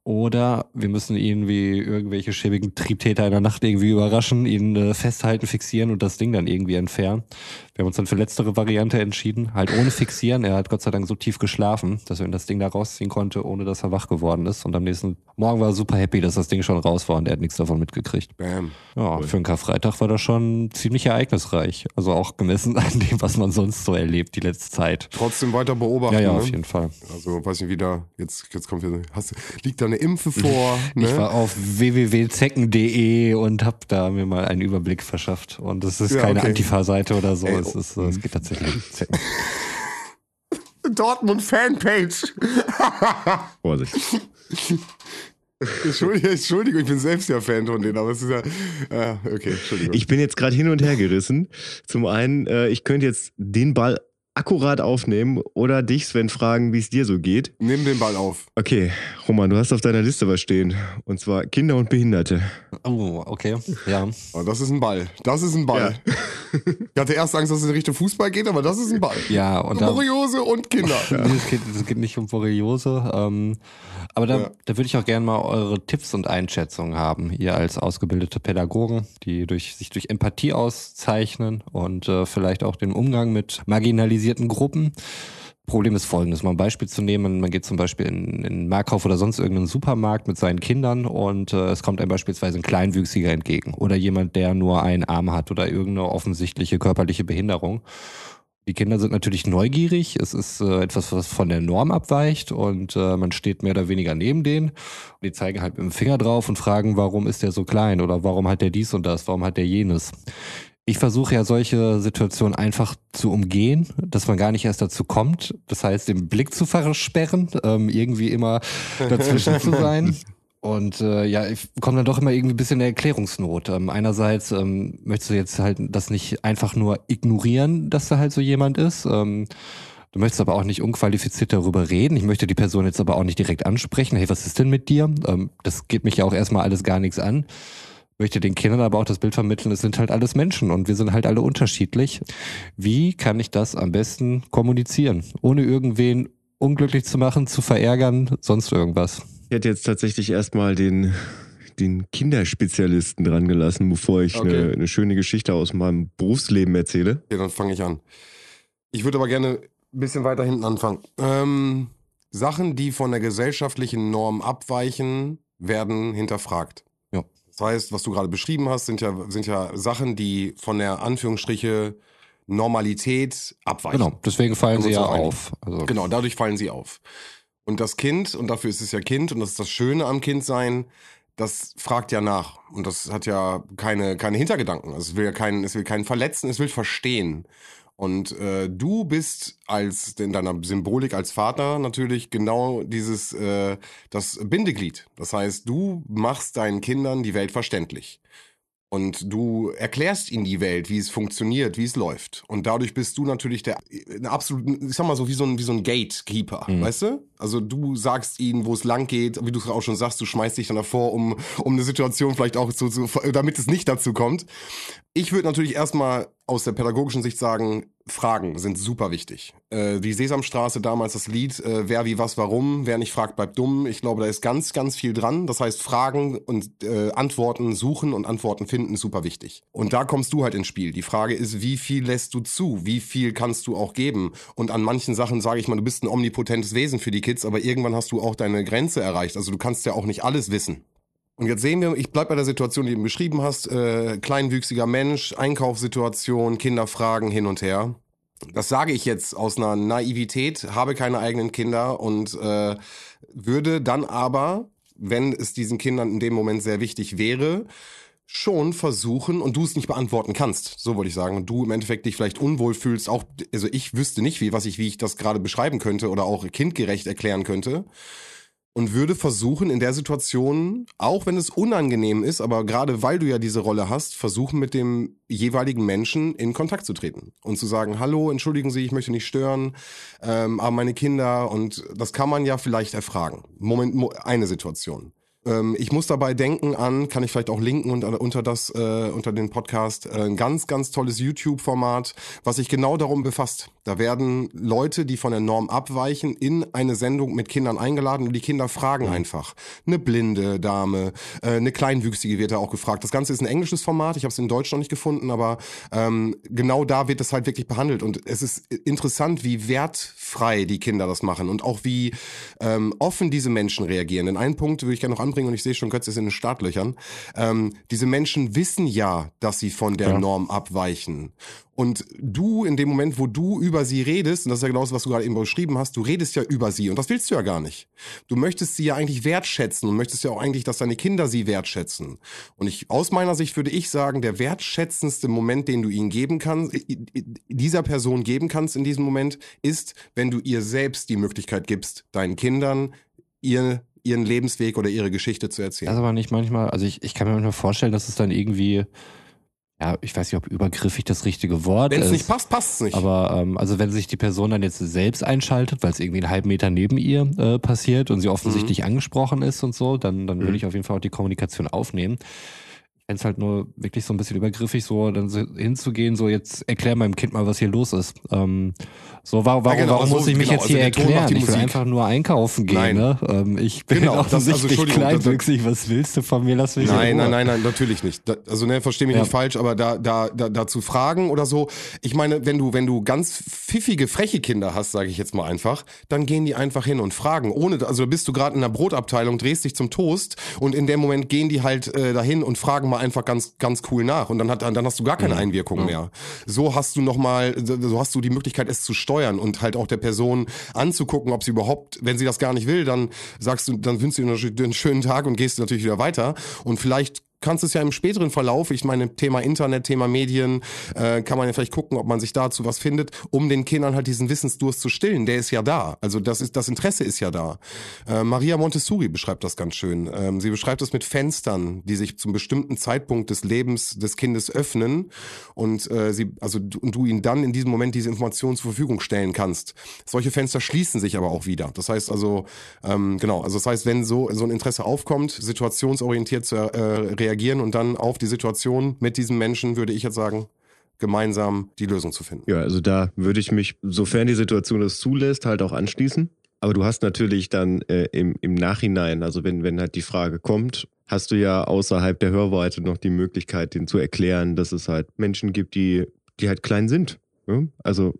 Oder wir müssen ihn wie irgendwelche schäbigen Triebtäter in der Nacht irgendwie überraschen, ihn äh, festhalten, fixieren und das Ding dann irgendwie entfernen. Wir haben uns dann für letztere Variante entschieden, halt ohne fixieren. Er hat Gott sei Dank so tief geschlafen, dass er das Ding da rausziehen konnte, ohne dass er wach geworden ist. Und am nächsten Morgen war er super happy, dass das Ding schon raus war und er hat nichts davon mitgekriegt. Bam. Ja, für einen Karfreitag war das schon ziemlich ereignisreich. Also auch gemessen an dem, was man sonst so erlebt die letzte Zeit. Trotzdem weiter beobachten. Ja, ja, ne? auf jeden Fall. Also, weiß nicht, wieder, jetzt, jetzt kommt wieder, hast, liegt da eine Impfe vor? *laughs* Ne? Ich war auf www.zecken.de und habe da mir mal einen Überblick verschafft. Und es ist Ja, keine okay. Antifa-Seite oder so. Ey, es, ist, äh, es geht tatsächlich um Zecken. *laughs* Dortmund Fanpage. *laughs* Vorsicht. Entschuldigung, Entschuldigung, ich bin selbst ja Fan von denen, aber es ist ja, ja okay, Entschuldigung. Ich bin jetzt gerade hin und her gerissen. Zum einen, äh, ich könnte jetzt den Ball akkurat aufnehmen oder dich, Sven, fragen, wie es dir so geht. Nimm den Ball auf. Okay, Roman, du hast auf deiner Liste was stehen. Und zwar Kinder und Behinderte. Oh, okay. Ja. Oh, das ist ein Ball. Das ist ein Ball. Ich hatte erst Angst, dass es in Richtung Fußball geht, aber das ist ein Ball. Ja, und da, Kuriose und Kinder. Nee, *laughs* es, geht, es geht nicht um Borreliose. Ähm, aber da, Ja. da würde ich auch gerne mal eure Tipps und Einschätzungen haben, ihr als ausgebildete Pädagogen, die durch, sich durch Empathie auszeichnen und äh, vielleicht auch den Umgang mit marginalisierten Gruppen. Problem ist folgendes, mal ein Beispiel zu nehmen, man geht zum Beispiel in, in einen Marktkauf oder sonst irgendeinen Supermarkt mit seinen Kindern und äh, es kommt einem beispielsweise ein Kleinwüchsiger entgegen oder jemand, der nur einen Arm hat oder irgendeine offensichtliche körperliche Behinderung. Die Kinder sind natürlich neugierig. Es ist äh, etwas, was von der Norm abweicht und äh, man steht mehr oder weniger neben denen. Und die zeigen halt mit dem Finger drauf und fragen, warum ist der so klein oder warum hat der dies und das, warum hat der jenes. Ich versuche ja solche Situationen einfach zu umgehen, dass man gar nicht erst dazu kommt. Das heißt, den Blick zu versperren, ähm, irgendwie immer dazwischen zu *laughs* sein. Und äh, ja, ich komme dann doch immer irgendwie ein bisschen in Erklärungsnot. Ähm, einerseits ähm, möchtest du jetzt halt das nicht einfach nur ignorieren, dass da halt so jemand ist. Ähm, du möchtest aber auch nicht unqualifiziert darüber reden. Ich möchte die Person jetzt aber auch nicht direkt ansprechen. Hey, was ist denn mit dir? Ähm, das geht mich ja auch erstmal alles gar nichts an. Möchte den Kindern aber auch das Bild vermitteln, es sind halt alles Menschen und wir sind halt alle unterschiedlich. Wie kann ich das am besten kommunizieren, ohne irgendwen unglücklich zu machen, zu verärgern, sonst irgendwas? Ich hätte jetzt tatsächlich erstmal den, den Kinderspezialisten dran gelassen, bevor ich Okay. eine, eine schöne Geschichte aus meinem Berufsleben erzähle. Ja, dann fange ich an. Ich würde aber gerne ein bisschen weiter hinten anfangen. Ähm, Sachen, die von der gesellschaftlichen Norm abweichen, werden hinterfragt. Ja. Das heißt, was du gerade beschrieben hast, sind ja, sind ja Sachen, die von der Anführungsstriche Normalität abweichen. Genau, deswegen fallen sie ja auf. Also, Genau, dadurch fallen sie auf. Und das Kind, und dafür ist es ja Kind, und das ist das Schöne am Kindsein, das fragt ja nach. Und das hat ja keine, keine Hintergedanken. Also es will ja keinen, es will keinen verletzen, es will verstehen. Und äh, du bist als in deiner Symbolik als Vater natürlich genau dieses äh, das Bindeglied. Das heißt, du machst deinen Kindern die Welt verständlich. Und du erklärst ihnen die Welt, wie es funktioniert, wie es läuft. Und dadurch bist du natürlich der eine absolut, ich sag mal so, wie so ein, wie so ein Gatekeeper, weißt du? Also du sagst ihnen, wo es lang geht, wie du es auch schon sagst, du schmeißt dich dann davor, um, um eine Situation vielleicht auch zu, zu damit es nicht dazu kommt. Ich würde natürlich erstmal aus der pädagogischen Sicht sagen, Fragen sind super wichtig. Äh, die Sesamstraße damals das Lied, äh, wer wie was warum, wer nicht fragt bleibt dumm. Ich glaube, da ist ganz, ganz viel dran. Das heißt, Fragen und äh, Antworten suchen und Antworten finden super wichtig. Und da kommst du halt ins Spiel. Die Frage ist, wie viel lässt du zu? Wie viel kannst du auch geben? Und an manchen Sachen sage ich mal, du bist ein omnipotentes Wesen für die Kids, aber irgendwann hast du auch deine Grenze erreicht. Also du kannst ja auch nicht alles wissen. Und jetzt sehen wir, ich bleib bei der Situation, die du beschrieben hast, äh, kleinwüchsiger Mensch, Einkaufssituation, Kinderfragen hin und her. Das sage ich jetzt aus einer Naivität, habe keine eigenen Kinder und äh, würde dann aber, wenn es diesen Kindern in dem Moment sehr wichtig wäre, schon versuchen und du es nicht beantworten kannst, so wollte ich sagen, und du im Endeffekt dich vielleicht unwohl fühlst, auch, also ich wüsste nicht, wie, was ich, wie ich das gerade beschreiben könnte oder auch kindgerecht erklären könnte, und würde versuchen, in der Situation, auch wenn es unangenehm ist, aber gerade weil du ja diese Rolle hast, versuchen mit dem jeweiligen Menschen in Kontakt zu treten und zu sagen, hallo, entschuldigen Sie, ich möchte nicht stören, ähm, aber meine Kinder und das kann man ja vielleicht erfragen. Moment, eine Situation. Ähm, ich muss dabei denken an, kann ich vielleicht auch linken unter, unter das, äh, unter den Podcast, äh, ein ganz, ganz tolles YouTube-Format, was sich genau darum befasst. Da werden Leute, die von der Norm abweichen, in eine Sendung mit Kindern eingeladen und die Kinder fragen mhm. einfach. Eine blinde Dame, äh, eine Kleinwüchsige wird da auch gefragt. Das Ganze ist ein englisches Format, ich habe es in Deutsch noch nicht gefunden, aber ähm, genau da wird es halt wirklich behandelt. Und es ist interessant, wie wertfrei die Kinder das machen und auch wie ähm, offen diese Menschen reagieren. Denn einen Punkt würde ich gerne noch anbringen und ich sehe schon, Götz ist in den Startlöchern. Ähm, diese Menschen wissen ja, dass sie von der ja. Norm abweichen. Und du, in dem Moment, wo du über sie redest, und das ist ja genau das, was du gerade eben beschrieben hast, du redest ja über sie und das willst du ja gar nicht. Du möchtest sie ja eigentlich wertschätzen und möchtest ja auch eigentlich, dass deine Kinder sie wertschätzen. Und ich, aus meiner Sicht würde ich sagen, der wertschätzendste Moment, den du ihnen geben kannst, dieser Person geben kannst in diesem Moment, ist, wenn du ihr selbst die Möglichkeit gibst, deinen Kindern ihr ihren Lebensweg oder ihre Geschichte zu erzählen. Das aber nicht manchmal, also ich, ich kann mir manchmal vorstellen, dass es dann irgendwie, ja, ich weiß nicht, ob übergriffig das richtige Wort Wenn's ist. Wenn es nicht passt, passt es nicht. Aber ähm, also wenn sich die Person dann jetzt selbst einschaltet, weil es irgendwie einen halben Meter neben ihr äh, passiert und sie offensichtlich mhm. angesprochen ist und so, dann, dann mhm. würde ich auf jeden Fall auch die Kommunikation aufnehmen fände es halt nur wirklich so ein bisschen übergriffig, so dann so hinzugehen, so jetzt erklär meinem Kind mal, was hier los ist. Ähm, so, warum, warum, ja, genau, warum muss ich mich genau, jetzt hier also erklären? Ich will einfach nur einkaufen gehen. Nein. Ne? Ähm, ich bin genau, *laughs* offensichtlich das, also, kleinwüchsig. Was willst du von mir? Lass mich Nein, nein, nein, nein, natürlich nicht. Da, also ne, versteh mich ja. nicht falsch, aber da, da, da, da zu fragen oder so. Ich meine, wenn du, wenn du ganz pfiffige, freche Kinder hast, sage ich jetzt mal einfach, dann gehen die einfach hin und fragen. Ohne, also bist du gerade in der Brotabteilung, drehst dich zum Toast und in dem Moment gehen die halt äh, dahin und fragen mal einfach ganz, ganz cool nach. Und dann, hat, dann hast du gar keine Einwirkung ja. mehr. So hast du nochmal, so hast du die Möglichkeit, es zu steuern und halt auch der Person anzugucken, ob sie überhaupt, wenn sie das gar nicht will, dann sagst du, dann wünschst du dir einen schönen Tag und gehst natürlich wieder weiter. Und vielleicht kannst es ja im späteren Verlauf, ich meine, Thema Internet, Thema Medien, äh, kann man ja vielleicht gucken, ob man sich dazu was findet, um den Kindern halt diesen Wissensdurst zu stillen. Der ist ja da. Also das ist, das Interesse ist ja da. Äh, Maria Montessori beschreibt das ganz schön. Ähm, sie beschreibt das mit Fenstern, die sich zum bestimmten Zeitpunkt des Lebens des Kindes öffnen und äh, sie, also du, und du ihnen dann in diesem Moment diese Informationen zur Verfügung stellen kannst. Solche Fenster schließen sich aber auch wieder. Das heißt also, ähm, genau, also das heißt, wenn so, so ein Interesse aufkommt, situationsorientiert zu äh, reagieren, reagieren und dann auf die Situation mit diesem Menschen, würde ich jetzt sagen, gemeinsam die Lösung zu finden. Ja, also da würde ich mich, sofern die Situation das zulässt, halt auch anschließen. Aber du hast natürlich dann äh, im, im Nachhinein, also wenn, wenn halt die Frage kommt, hast du ja außerhalb der Hörweite noch die Möglichkeit, den zu erklären, dass es halt Menschen gibt, die, die halt klein sind. Ja? Also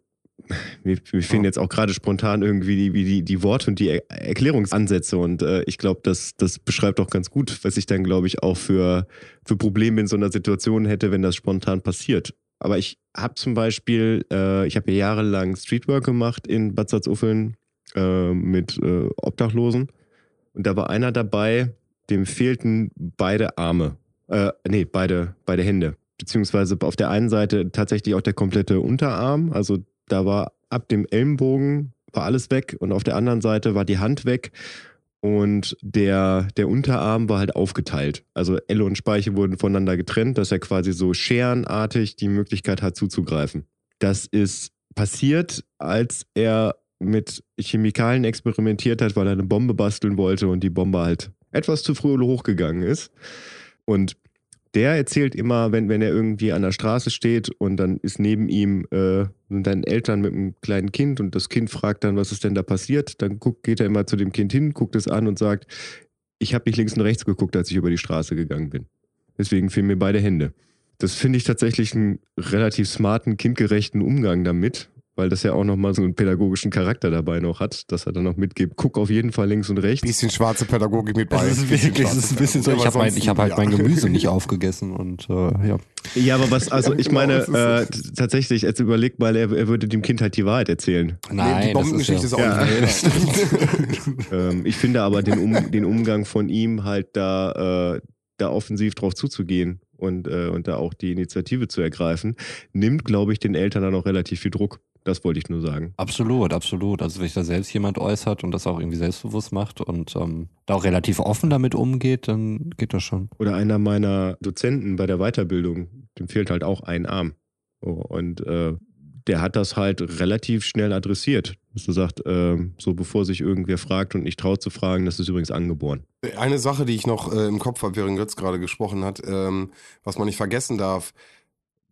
mir, mir fehlen jetzt auch gerade spontan irgendwie die, die, die Worte und die er Erklärungsansätze. Und äh, ich glaube, das, das beschreibt auch ganz gut, was ich dann, glaube ich, auch für, für Probleme in so einer Situation hätte, wenn das spontan passiert. Aber ich habe zum Beispiel, äh, ich habe ja jahrelang Streetwork gemacht in Bad Salzuffeln äh, mit äh, Obdachlosen. Und da war einer dabei, dem fehlten beide Arme. Äh, nee, beide, beide Hände beziehungsweise auf der einen Seite tatsächlich auch der komplette Unterarm, also da war ab dem Ellenbogen war alles weg und auf der anderen Seite war die Hand weg und der, der Unterarm war halt aufgeteilt. Also Elle und Speiche wurden voneinander getrennt, dass er quasi so scherenartig die Möglichkeit hat zuzugreifen. Das ist passiert, als er mit Chemikalien experimentiert hat, weil er eine Bombe basteln wollte und die Bombe halt etwas zu früh hochgegangen ist. Und der erzählt immer, wenn, wenn er irgendwie an der Straße steht und dann ist neben ihm äh, dann Eltern mit einem kleinen Kind und das Kind fragt dann, was ist denn da passiert? Dann guckt, geht er immer zu dem Kind hin, guckt es an und sagt, ich habe nicht links und rechts geguckt, als ich über die Straße gegangen bin. Deswegen fehlen mir beide Hände. Das finde ich tatsächlich einen relativ smarten, kindgerechten Umgang damit weil das ja auch nochmal so einen pädagogischen Charakter dabei noch hat, dass er dann noch mitgibt, guck auf jeden Fall links und rechts. Bisschen schwarze Pädagogik mit bei. Das ist wirklich, das ist ein bisschen so, ich habe mein, ich hab halt mein Gemüse nicht *laughs* aufgegessen und äh, ja. Ja, aber was, also ich meine, äh, tatsächlich, jetzt überleg mal, er, er, würde dem Kind halt die Wahrheit erzählen. Nein, nee, die Bombengeschichte ist, ja, ist auch ja, nicht. *laughs* *laughs* ähm, ich finde aber den, um, den Umgang von ihm halt da, äh, da offensiv drauf zuzugehen und, äh, und da auch die Initiative zu ergreifen, nimmt, glaube ich, den Eltern dann auch relativ viel Druck. Das wollte ich nur sagen. Absolut, absolut. Also wenn sich da selbst jemand äußert und das auch irgendwie selbstbewusst macht und ähm, da auch relativ offen damit umgeht, dann geht das schon. Oder einer meiner Dozenten bei der Weiterbildung, dem fehlt halt auch ein Arm. Oh, und äh, der hat das halt relativ schnell adressiert. Dass du sagst, äh, so bevor sich irgendwer fragt und nicht traut zu fragen, das ist übrigens angeboren. Eine Sache, die ich noch äh, im Kopf habe, während Götz gerade gesprochen hat, ähm, was man nicht vergessen darf,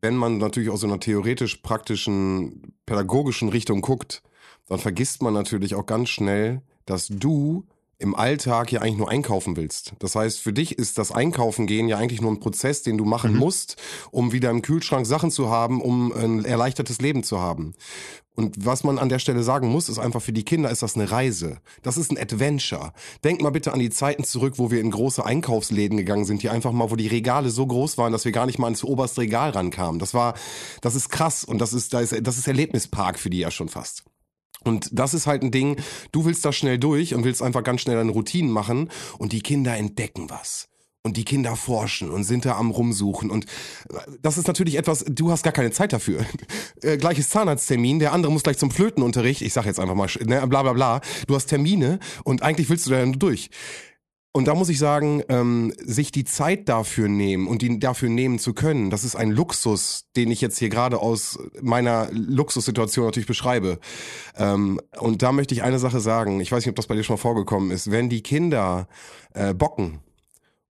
wenn man natürlich aus so einer theoretisch-praktischen, pädagogischen Richtung guckt, dann vergisst man natürlich auch ganz schnell, dass du im Alltag ja eigentlich nur einkaufen willst. Das heißt, für dich ist das Einkaufen gehen ja eigentlich nur ein Prozess, den du machen mhm. musst, um wieder im Kühlschrank Sachen zu haben, um ein erleichtertes Leben zu haben. Und was man an der Stelle sagen muss, ist einfach für die Kinder ist das eine Reise. Das ist ein Adventure. Denk mal bitte an die Zeiten zurück, wo wir in große Einkaufsläden gegangen sind, die einfach mal, wo die Regale so groß waren, dass wir gar nicht mal ins oberste Regal rankamen. Das war, das ist krass und das ist, das ist, das ist Erlebnispark für die ja schon fast. Und das ist halt ein Ding, du willst da schnell durch und willst einfach ganz schnell deine Routinen machen und die Kinder entdecken was. Und die Kinder forschen und sind da am Rumsuchen. Und äh, das ist natürlich etwas, du hast gar keine Zeit dafür. *laughs* Äh, gleiches Zahnarzttermin, der andere muss gleich zum Flötenunterricht. Ich sag jetzt einfach mal, ne, bla bla bla. Du hast Termine und eigentlich willst du da nur durch. Und da muss ich sagen, ähm, sich die Zeit dafür nehmen und die dafür nehmen zu können, das ist ein Luxus, den ich jetzt hier gerade aus meiner Luxussituation natürlich beschreibe. Ähm, und da möchte ich eine Sache sagen. Ich weiß nicht, ob das bei dir schon mal vorgekommen ist. Wenn die Kinder äh, bocken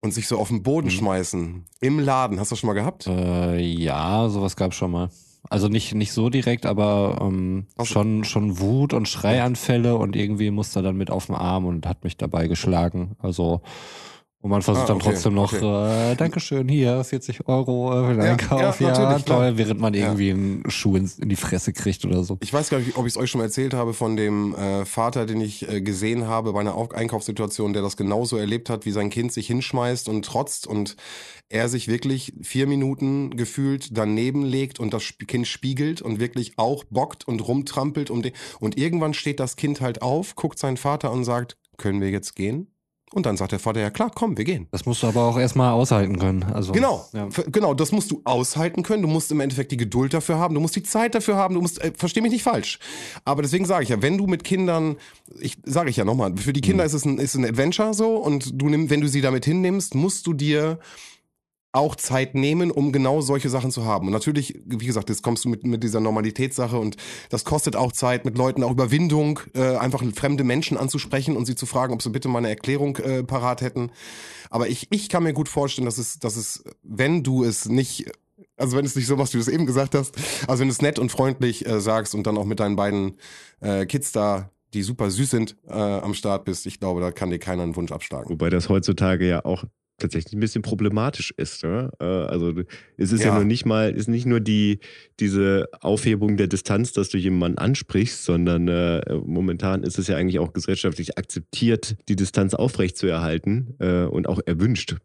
und sich so auf den Boden mhm. schmeißen im Laden, hast du das schon mal gehabt? Äh, ja, sowas gab schon mal. Also nicht, nicht so direkt, aber ähm, schon, schon Wut und Schreianfälle und irgendwie musste er dann mit auf den Arm und hat mich dabei geschlagen. Also und man versucht ah, okay, dann trotzdem noch, okay. äh, Dankeschön, hier, 40 Euro äh, für den ja, Einkauf, ja, ja toll, während man irgendwie ja. einen Schuh in, in, die Fresse kriegt oder so. Ich weiß gar nicht, ob ich es euch schon mal erzählt habe von dem äh, Vater, den ich äh, gesehen habe bei einer Einkaufssituation, der das genauso erlebt hat, wie sein Kind sich hinschmeißt und trotzt und er sich wirklich vier Minuten gefühlt daneben legt und das Kind spiegelt und wirklich auch bockt und rumtrampelt um den. Und irgendwann steht das Kind halt auf, guckt seinen Vater und sagt, können wir jetzt gehen? Und dann sagt der Vater, ja klar, komm, wir gehen. Das musst du aber auch erstmal aushalten können. Also, genau, ja. genau, das musst du aushalten können. Du musst im Endeffekt die Geduld dafür haben, du musst die Zeit dafür haben, du musst, äh, versteh mich nicht falsch. Aber deswegen sage ich ja, wenn du mit Kindern, ich sage ich ja nochmal, für die Kinder mhm. ist es ein, ist ein Adventure so und du nimm, wenn du sie damit hinnimmst, musst du dir auch Zeit nehmen, um genau solche Sachen zu haben. Und natürlich, wie gesagt, jetzt kommst du mit, mit dieser Normalitätssache und das kostet auch Zeit, mit Leuten auch Überwindung, äh, einfach fremde Menschen anzusprechen und sie zu fragen, ob sie bitte mal eine Erklärung äh, parat hätten. Aber ich, ich kann mir gut vorstellen, dass es, dass es, wenn du es nicht also wenn es nicht so machst, wie du es eben gesagt hast, also wenn du es nett und freundlich äh, sagst und dann auch mit deinen beiden äh, Kids da, die super süß sind, äh, am Start bist, ich glaube, da kann dir keiner einen Wunsch abschlagen. Wobei das heutzutage ja auch tatsächlich ein bisschen problematisch ist. Ne? Also es ist ja. ja nur nicht mal, ist nicht nur die, diese Aufhebung der Distanz, dass du jemanden ansprichst, sondern äh, momentan ist es ja eigentlich auch gesellschaftlich akzeptiert, die Distanz aufrechtzuerhalten äh, und auch erwünscht.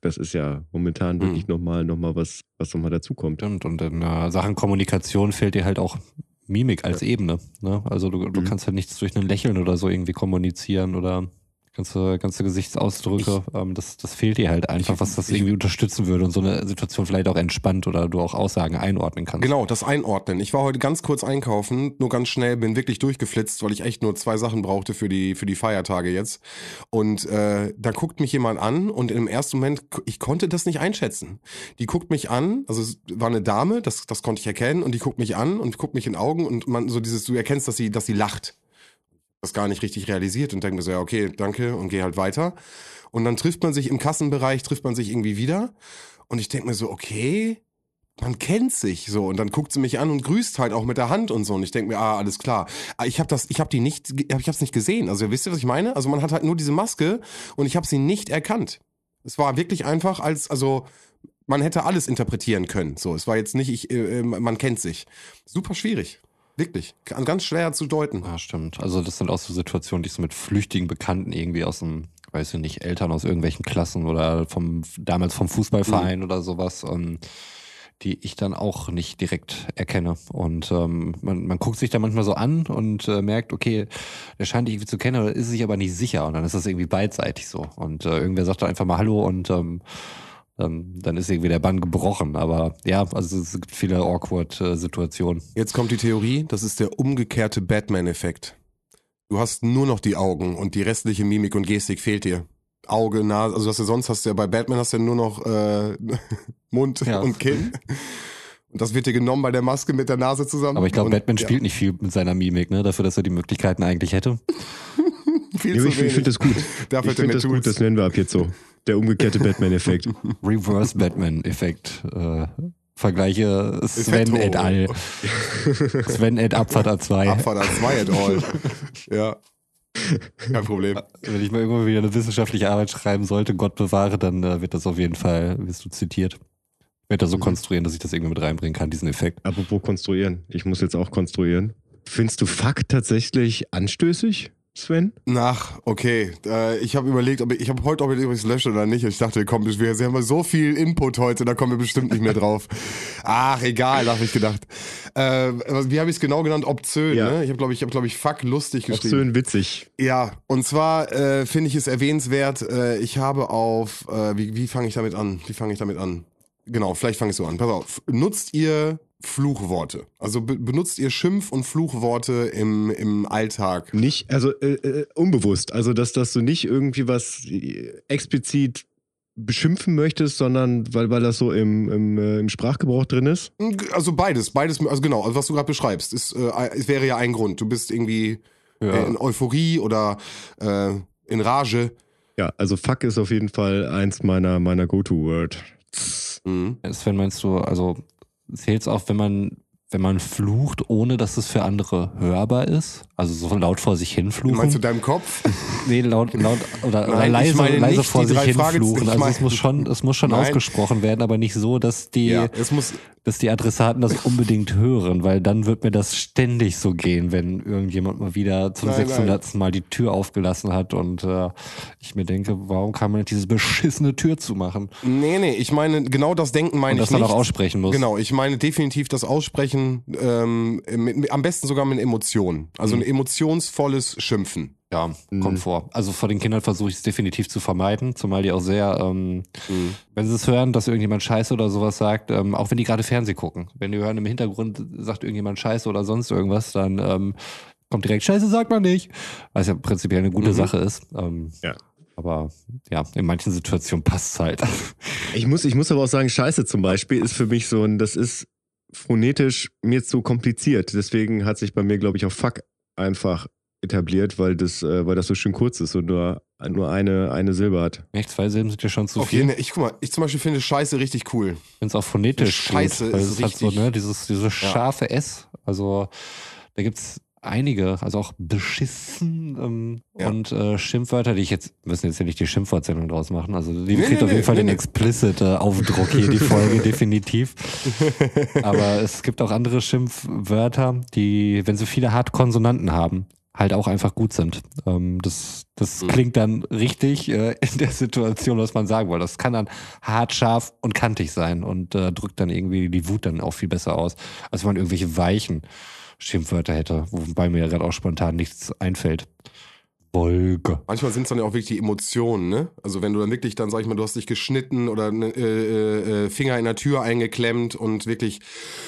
Das ist ja momentan wirklich mhm. nochmal noch mal was, was nochmal dazukommt. Und, und in äh, Sachen Kommunikation fehlt dir halt auch Mimik als ja. Ebene. Ne? Also du, du mhm. kannst halt nichts durch ein Lächeln oder so irgendwie kommunizieren oder ganze, ganze Gesichtsausdrücke, ich, ähm, das, das fehlt dir halt einfach, ich, was das ich, irgendwie unterstützen würde und so eine Situation vielleicht auch entspannt oder du auch Aussagen einordnen kannst. Genau, das Einordnen. Ich war heute ganz kurz einkaufen, nur ganz schnell, bin wirklich durchgeflitzt, weil ich echt nur zwei Sachen brauchte für die, für die Feiertage jetzt. Und äh, da guckt mich jemand an und im ersten Moment, ich konnte das nicht einschätzen. Die guckt mich an, also es war eine Dame, das, das konnte ich erkennen, und die guckt mich an und guckt mich in Augen und man so dieses, du erkennst, dass sie, dass sie lacht das gar nicht richtig realisiert und denke mir so, ja, okay, danke und gehe halt weiter. Und dann trifft man sich im Kassenbereich, trifft man sich irgendwie wieder Und ich denke mir so, okay, man kennt sich so und dann guckt sie mich an und grüßt halt auch mit der Hand und so und ich denke mir, ah, alles klar. Ah, Ich habe das, ich habe die nicht, ich habe es nicht gesehen. Also wisst ihr, was ich meine? Also man hat halt nur diese Maske und ich habe sie nicht erkannt. Es war wirklich einfach als, also man hätte alles interpretieren können. So, es war jetzt nicht, ich, äh, äh, man kennt sich. Super schwierig, wirklich, ganz schwer zu deuten. Ja, stimmt. Also das sind auch so Situationen, die ich so mit flüchtigen Bekannten irgendwie aus dem, weiß ich nicht, Eltern aus irgendwelchen Klassen oder vom damals vom Fußballverein oder sowas, ähm, die ich dann auch nicht direkt erkenne. Und ähm, man, man guckt sich da manchmal so an und äh, merkt, okay, der scheint dich irgendwie zu kennen, oder ist sich aber nicht sicher. Und dann ist das irgendwie beidseitig so. Und äh, irgendwer sagt dann einfach mal Hallo und ähm, dann, dann ist irgendwie der Bann gebrochen. Aber ja, also es gibt viele awkward äh, Situationen. Jetzt kommt die Theorie, das ist der umgekehrte Batman-Effekt. Du hast nur noch die Augen und die restliche Mimik und Gestik fehlt dir. Auge, Nase, also was du sonst hast du ja bei Batman hast du ja nur noch äh, *laughs* Mund Ja. und Kinn. Und das wird dir genommen bei der Maske mit der Nase zusammen. Aber ich glaube, Batman ja, spielt nicht viel mit seiner Mimik, ne? Dafür, dass er die Möglichkeiten eigentlich hätte. *laughs* viel Ja, zu ich ich finde das gut. *laughs* Dafür ich finde das gut, Tools. das nennen wir ab jetzt so. Der umgekehrte Batman-Effekt. *laughs* Reverse Batman-Effekt. Äh, Vergleiche Sven et al. *laughs* Sven et Abfahrt A2. Abfahrt an zwei at all. *laughs* ja. Kein Problem. Wenn ich mal irgendwann wieder eine wissenschaftliche Arbeit schreiben sollte, Gott bewahre, dann äh, wird das auf jeden Fall, wirst du zitiert. Ich werde das so konstruieren, dass ich das irgendwie mit reinbringen kann, diesen Effekt. Apropos konstruieren. Ich muss jetzt auch konstruieren. Findest du Fakt tatsächlich anstößig, Sven? Nach, okay. Äh, ich habe überlegt, ob ich, ich habe heute, ob ich übrigens lösche oder nicht. Ich dachte, komm, wir haben so viel Input heute, da kommen wir bestimmt nicht mehr drauf. *laughs* Ach, egal, habe ich gedacht. Äh, wie habe ich es genau genannt? Obszön, Ja. ne? Ich habe, glaube ich, habe, glaube ich, fuck lustig geschrieben. schön witzig. Ja, und zwar äh, finde ich es erwähnenswert, äh, ich habe auf, äh, wie, wie fange ich damit an? Wie fange ich damit an? Genau, vielleicht fange ich so an. Pass auf, nutzt ihr Fluchworte? Also be benutzt ihr Schimpf- und Fluchworte im, im Alltag? Nicht, also äh, äh, unbewusst. Also, dass, dass du nicht irgendwie was äh, explizit beschimpfen möchtest, sondern weil, weil das so im, im, äh, im Sprachgebrauch drin ist. Also beides, beides, also genau, also was du gerade beschreibst, ist, äh, es wäre ja ein Grund. Du bist irgendwie äh, in Euphorie oder in Rage. Ja, also fuck ist auf jeden Fall eins meiner, meiner Go-To-Word. Mhm. Sven, meinst du, also zählt es auch, wenn man, wenn man flucht, ohne dass es für andere hörbar ist? Also so laut vor sich hin fluchen? Meinst du deinem Kopf? *laughs* Nee, laut, laut oder, Nein, leise, leise nicht vor sich hin fluchen. Also es muss schon, es muss schon Nein. ausgesprochen werden, aber nicht so, dass die, Ja, dass die Adressaten das unbedingt hören, weil dann wird mir das ständig so gehen, wenn irgendjemand mal wieder zum Nein, 600. Mal die Tür aufgelassen hat und äh, ich mir denke, warum kann man nicht diese beschissene Tür zumachen nee, nee, ich meine, genau das Denken meine und das ich dann nicht. auch aussprechen muss? Genau, ich meine definitiv das Aussprechen, ähm, mit, mit, am besten sogar mit Emotionen. Also ein emotionsvolles Schimpfen. Ja, kommt vor. Also vor den Kindern versuche ich es definitiv zu vermeiden, zumal die auch sehr, ähm, wenn sie es hören, dass irgendjemand Scheiße oder sowas sagt, ähm, auch wenn die gerade Fernsehen gucken, wenn die hören im Hintergrund sagt irgendjemand Scheiße oder sonst irgendwas, dann ähm, kommt direkt Scheiße sagt man nicht, was ja prinzipiell eine gute Sache ist. Ähm, Ja. Aber ja, in manchen Situationen passt es halt. Ich muss, ich muss aber auch sagen, Scheiße zum Beispiel ist für mich so ein, das ist phonetisch mir zu kompliziert. Deswegen hat sich bei mir, glaube ich, auch Fuck einfach etabliert, weil das, äh, weil das so schön kurz ist und nur, nur eine, eine Silbe hat. Echt, zwei Silben sind ja schon zu Auf viel. jeden ich guck mal, ich zum Beispiel finde Scheiße richtig cool. Ich finde es auch phonetisch Scheiße gut, weil ist es hat so, richtig- ne, dieses, dieses scharfe S. Also da gibt's einige, also auch beschissen ähm, Ja. und äh, Schimpfwörter, die ich jetzt, müssen jetzt hier nicht die Schimpfwortsendung draus machen. Also die Nee, kriegt nee, auf jeden nee, Fall den explicit äh, Aufdruck hier, die Folge, *laughs* definitiv. Aber es gibt auch andere Schimpfwörter, die, wenn sie viele hart Konsonanten haben, halt auch einfach gut sind. Ähm, das das Mhm. klingt dann richtig äh, in der Situation, was man sagen wollte. Das kann dann hart, scharf und kantig sein und äh, drückt dann irgendwie die Wut dann auch viel besser aus, als wenn man irgendwelche weichen Schimpfwörter hätte, wobei mir ja gerade auch spontan nichts einfällt. Wolke. Manchmal sind es dann ja auch wirklich die Emotionen, ne? Also wenn du dann wirklich dann, sag ich mal, du hast dich geschnitten oder ne, äh, äh, äh, Finger in der Tür eingeklemmt und wirklich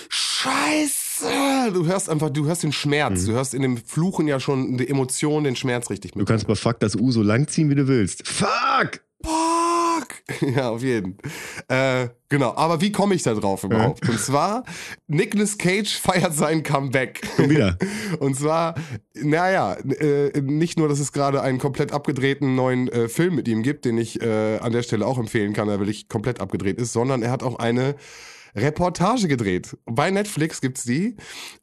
Scheiße! Du hörst einfach, du hörst den Schmerz. Du hörst in dem Fluchen ja schon die Emotion, den Schmerz richtig Du mit. kannst bei Fuck das U so lang ziehen, wie du willst. Fuck! Fuck! *laughs* Ja, auf jeden. Äh, genau, aber wie komme ich da drauf überhaupt? Und zwar, Nicolas Cage *laughs* feiert sein Comeback. Schon wieder. *laughs* Und zwar, naja, äh, nicht nur, dass es gerade einen komplett abgedrehten neuen äh, Film mit ihm gibt, den ich äh, an der Stelle auch empfehlen kann, der wirklich komplett abgedreht ist, sondern er hat auch eine Reportage gedreht. Bei Netflix gibt's die.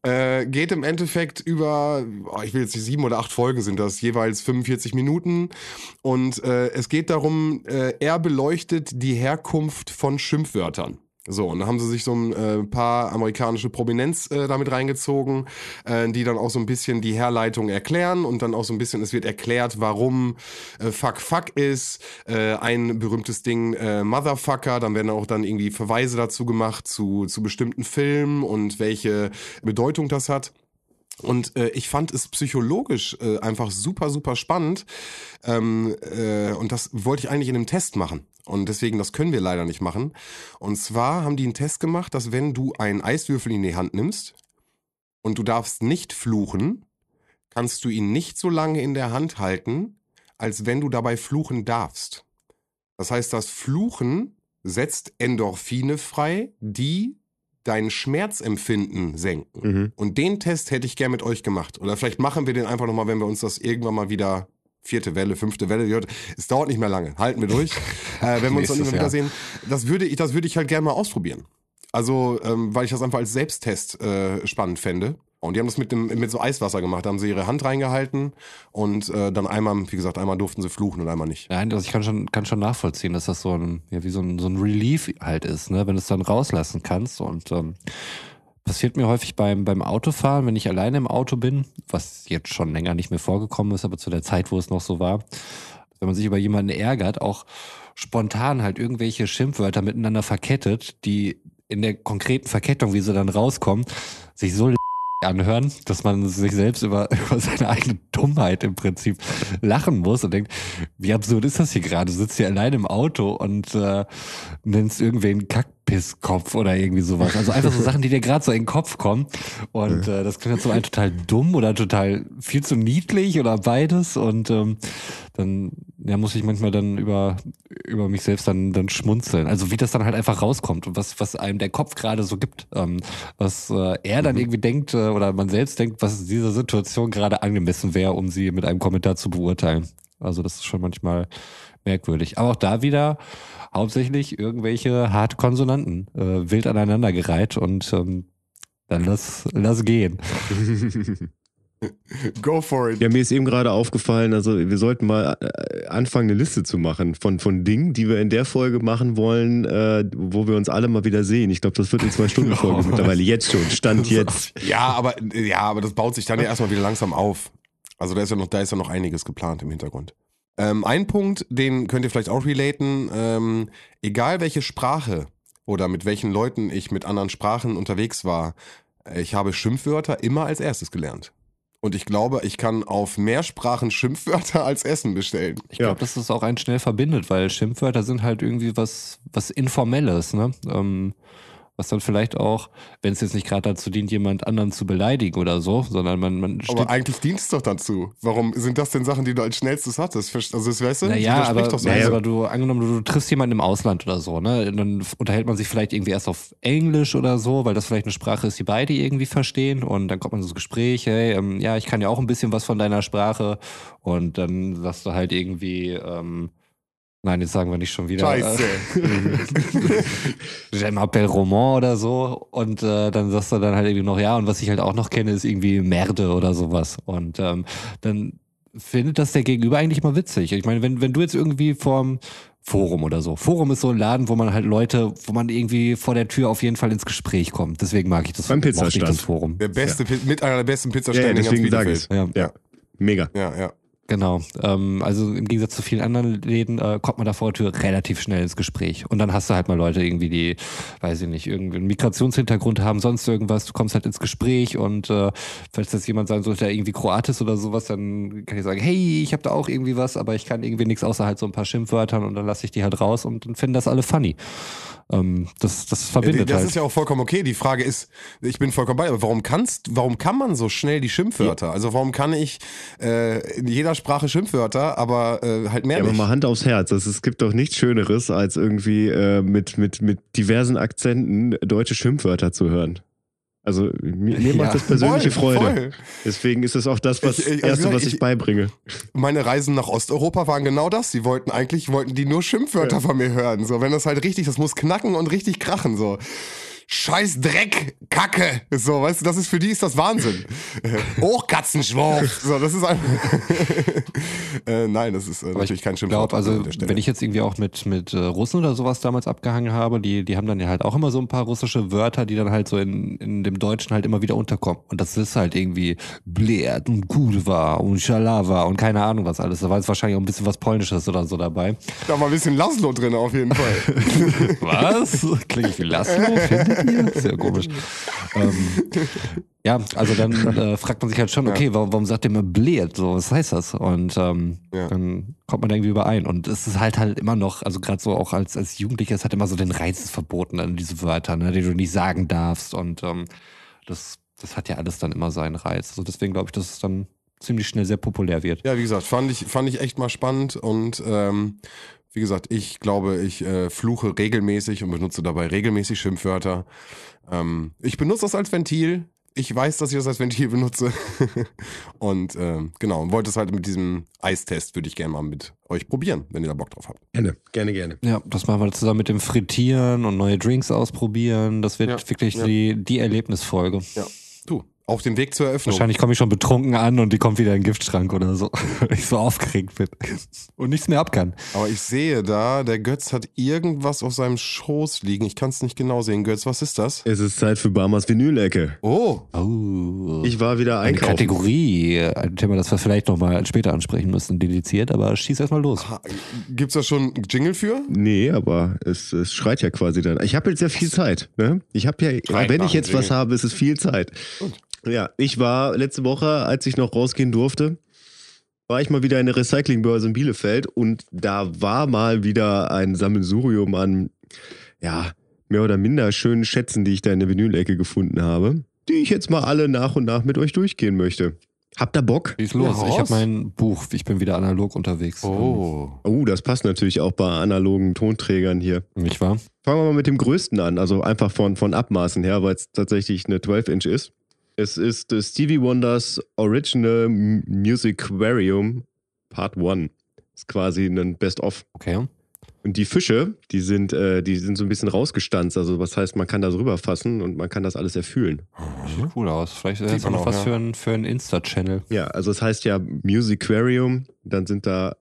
Äh, geht im Endeffekt über, oh, ich will jetzt nicht sieben oder acht Folgen sind das, jeweils 45 Minuten. Und äh, es geht darum, äh, er beleuchtet die Herkunft von Schimpfwörtern. So, und da haben sie sich so ein äh, paar amerikanische Prominenz äh, damit reingezogen, äh, die dann auch so ein bisschen die Herleitung erklären und dann auch so ein bisschen, es wird erklärt, warum äh, Fuck Fuck ist, äh, ein berühmtes Ding äh, Motherfucker, dann werden auch dann irgendwie Verweise dazu gemacht zu, zu bestimmten Filmen und welche Bedeutung das hat. Und äh, ich fand es psychologisch äh, einfach super, super spannend. Ähm, äh, und das wollte ich eigentlich in einem Test machen. Und deswegen, das können wir leider nicht machen. Und zwar haben die einen Test gemacht, dass wenn du einen Eiswürfel in die Hand nimmst und du darfst nicht fluchen, kannst du ihn nicht so lange in der Hand halten, als wenn du dabei fluchen darfst. Das heißt, das Fluchen setzt Endorphine frei, die dein Schmerzempfinden senken. Mhm. Und den Test hätte ich gern mit euch gemacht. Oder vielleicht machen wir den einfach nochmal, wenn wir uns das irgendwann mal wieder vierte Welle, fünfte Welle, es dauert nicht mehr lange. Halten wir durch. *laughs* äh, wenn wir uns dann Nächstes immer wieder Jahr. sehen, das würde ich, das würde ich halt gerne mal ausprobieren. Also, ähm, weil ich das einfach als Selbsttest äh, spannend fände. Und die haben das mit, dem, mit so Eiswasser gemacht. Da haben sie ihre Hand reingehalten und äh, dann einmal, wie gesagt, einmal durften sie fluchen und einmal nicht. Nein, also ich kann schon, kann schon nachvollziehen, dass das so ein, ja, wie so ein, so ein Relief halt ist, ne, wenn du es dann rauslassen kannst. Und ähm, passiert mir häufig beim, beim Autofahren, wenn ich alleine im Auto bin, was jetzt schon länger nicht mehr vorgekommen ist, aber zu der Zeit, wo es noch so war, wenn man sich über jemanden ärgert, auch spontan halt irgendwelche Schimpfwörter miteinander verkettet, die in der konkreten Verkettung, wie sie dann rauskommen, sich so anhören, dass man sich selbst über, *laughs* über seine eigene Dummheit im Prinzip lachen muss und denkt, wie absurd ist das hier gerade? Du sitzt hier allein im Auto und äh, nennst irgendwen Kackpisskopf oder irgendwie sowas. Also einfach so *laughs* Sachen, die dir gerade so in den Kopf kommen. Und äh, das klingt dann zum einen total dumm oder total viel zu niedlich oder beides. Und ähm, dann ja, muss ich manchmal dann über, über mich selbst dann, dann schmunzeln. Also wie das dann halt einfach rauskommt und was, was einem der Kopf gerade so gibt. Ähm, was äh, er dann irgendwie denkt äh, oder man selbst denkt, was in dieser Situation gerade angemessen wäre, um sie mit einem Kommentar zu beurteilen. Also das ist schon manchmal merkwürdig. Aber auch da wieder hauptsächlich irgendwelche harte Konsonanten äh, wild aneinandergereiht und ähm, dann lass, lass gehen. *laughs* Go for it. Ja, mir ist eben gerade aufgefallen, also wir sollten mal äh, anfangen, eine Liste zu machen von, von Dingen, die wir in der Folge machen wollen, äh, wo wir uns alle mal wieder sehen. Ich glaube, das wird eine Zwei-Stunden-Folge *laughs* Oh. mittlerweile. Jetzt schon, Stand jetzt. Ja, aber, ja, aber das baut sich dann ja erstmal wieder langsam auf. Also da ist ja noch, da ist ja noch einiges geplant im Hintergrund. Ähm, ein Punkt, den könnt ihr vielleicht auch relaten. Ähm, egal welche Sprache oder mit welchen Leuten ich mit anderen Sprachen unterwegs war, ich habe Schimpfwörter immer als erstes gelernt. Und ich glaube, ich kann auf mehr Sprachen Schimpfwörter als Essen bestellen. Ich Ja. glaube, dass das auch einen schnell verbindet, weil Schimpfwörter sind halt irgendwie was, was Informelles, ne? Ähm, was dann vielleicht auch, wenn es jetzt nicht gerade dazu dient, jemand anderen zu beleidigen oder so, sondern man, man Aber eigentlich dient es doch dazu. Warum sind das denn Sachen, die du als schnellstes hattest? Also das weißt du? Naja, aber, doch so. naja, aber du, angenommen, du, du triffst jemanden im Ausland oder so, ne? Dann unterhält man sich vielleicht irgendwie erst auf Englisch oder so, weil das vielleicht eine Sprache ist, die beide irgendwie verstehen. Und dann kommt man ins Gespräch, hey, ähm, ja, ich kann ja auch ein bisschen was von deiner Sprache. Und dann sagst du halt irgendwie, ähm, nein, jetzt sagen wir nicht schon wieder. Scheiße. *laughs* Je m'appelle Roman oder so. Und äh, dann sagst du dann halt irgendwie noch, ja, und was ich halt auch noch kenne, ist irgendwie Merde oder sowas. Und ähm, dann findet das der Gegenüber eigentlich mal witzig. Ich meine, wenn, wenn du jetzt irgendwie vorm Forum oder so. Forum ist so ein Laden, wo man halt Leute, wo man irgendwie vor der Tür auf jeden Fall ins Gespräch kommt. Deswegen mag ich das, Beim mochte ich Pizzastand. das Forum. Der beste, Pi- mit einer der besten Ja, Pizzastände ja, in ganz deswegen sage ich. Ja. Ja, mega. Ja, ja. Genau. Ähm, also im Gegensatz zu vielen anderen Läden äh, kommt man da vor der Tür relativ schnell ins Gespräch. Und dann hast du halt mal Leute irgendwie, die, weiß ich nicht, irgendwie einen Migrationshintergrund haben, sonst irgendwas. Du kommst halt ins Gespräch und äh, falls das jemand sein sollte, der irgendwie Kroat ist oder sowas, dann kann ich sagen, hey, ich habe da auch irgendwie was, aber ich kann irgendwie nichts außer halt so ein paar Schimpfwörtern und dann lasse ich die halt raus und dann finden das alle funny. Ähm, das, das verbindet das halt. ist ja auch vollkommen okay. Die Frage ist, ich bin vollkommen bei, aber warum kannst, warum kann man so schnell die Schimpfwörter? Also warum kann ich äh, in jeder Sprache Schimpfwörter, aber äh, halt mehr Ja, aber nicht? mal Hand aufs Herz. Also, es gibt doch nichts Schöneres, als irgendwie äh, mit, mit, mit diversen Akzenten deutsche Schimpfwörter zu hören. Also mir, mir *laughs* Ja. macht das persönliche Voll, Freude. voll. Deswegen ist es auch das, was Ich- ich- also Erste, gesagt, was ich, ich- beibringe. Meine Reisen nach Osteuropa waren genau das. Die wollten eigentlich, wollten die nur Schimpfwörter von mir hören. So, wenn das halt richtig, das muss knacken und richtig krachen. So. Scheiß Dreck, Kacke. So, weißt du, das ist für die ist das Wahnsinn. *laughs* Hochkatzenschwurf. So, das ist einfach. *laughs* äh, nein, das ist äh, natürlich kein Schimpfwort. glaube, also wenn ich jetzt irgendwie auch mit, mit äh, Russen oder sowas damals abgehangen habe, die, die haben dann ja halt auch immer so ein paar russische Wörter, die dann halt so in, in dem Deutschen halt immer wieder unterkommen. Und das ist halt irgendwie Blert und Kurwa und Schalawa und keine Ahnung was alles. Da war jetzt wahrscheinlich auch ein bisschen was Polnisches oder so dabei. da war ein bisschen Laszlo drin auf jeden Fall. *laughs* Was? Klinge ich wie Laszlo? *laughs* Sehr komisch. ähm, ja, also dann *laughs* äh, fragt man sich halt schon, okay, warum, warum sagt der immer Blert? So, was heißt das? Und ähm, Ja. dann kommt man irgendwie überein. Und es ist halt halt immer noch, also gerade so auch als, als Jugendlicher, es hat immer so den Reiz Verboten an diese Wörter, ne, die du nicht sagen darfst. Und ähm, das, das hat ja alles dann immer seinen Reiz. Also deswegen glaube ich, dass es dann ziemlich schnell sehr populär wird. Ja, wie gesagt, fand ich, fand ich echt mal spannend und ähm, wie gesagt, ich glaube, ich äh, fluche regelmäßig und benutze dabei regelmäßig Schimpfwörter. Ähm, ich benutze das als Ventil. Ich weiß, dass ich das als Ventil *laughs* benutze. und ähm, genau, und wollte es halt mit diesem Eistest, würde ich gerne mal mit euch probieren, wenn ihr da Bock drauf habt. Gerne, gerne, gerne. Ja, das machen wir zusammen mit dem Frittieren und neue Drinks ausprobieren. Das wird Ja, wirklich ja. die, die Erlebnisfolge. Ja. Auf dem Weg zur Eröffnung. Wahrscheinlich komme ich schon betrunken an und die kommt wieder in den Giftschrank oder so. *laughs* Weil ich so aufgeregt bin. Und nichts mehr ab kann. Aber ich sehe da, der Götz hat irgendwas auf seinem Schoß liegen. Ich kann es nicht genau sehen. Götz, was ist das? Es ist Zeit für Barmers Vinylecke. Oh, Oh. Ich war wieder eine einkaufen. Kategorie, ein Thema, das wir vielleicht nochmal später ansprechen müssen, dediziert, aber schieß erstmal los. ha- gibt's da schon einen Jingle für? Nee, aber es, es schreit ja quasi dann. Ich habe jetzt ja viel Zeit. Ne? Ich habe ja, Schreit wenn ich jetzt was habe, ist es viel Zeit. Ja, ich war letzte Woche, als ich noch rausgehen durfte, war ich mal wieder in der Recyclingbörse in Bielefeld und da war mal wieder ein Sammelsurium an, ja, mehr oder minder schönen Schätzen, die ich da in der Vinylecke gefunden habe, die ich jetzt mal alle nach und nach mit euch durchgehen möchte. Habt ihr Bock? Schieß los. Ja, ich habe mein Buch, ich bin wieder analog unterwegs. Oh. Oh, das passt natürlich auch bei analogen Tonträgern hier. Nicht wahr? Fangen wir mal mit dem größten an, also einfach von, von Abmaßen her, weil es tatsächlich eine 12-Inch ist. Es ist äh, Stevie Wonders Original M- Musicarium Part 1. Ist quasi ein Best-of. Okay. Und die Fische, die sind, äh, die sind so ein bisschen rausgestanzt. Also, was heißt, man kann da drüber fassen und man kann das alles erfühlen. Sieht cool aus. Vielleicht ist das man noch auch, was ja. für ein, für ein Insta-Channel. Ja, also es heißt ja Musicarium. Dann sind da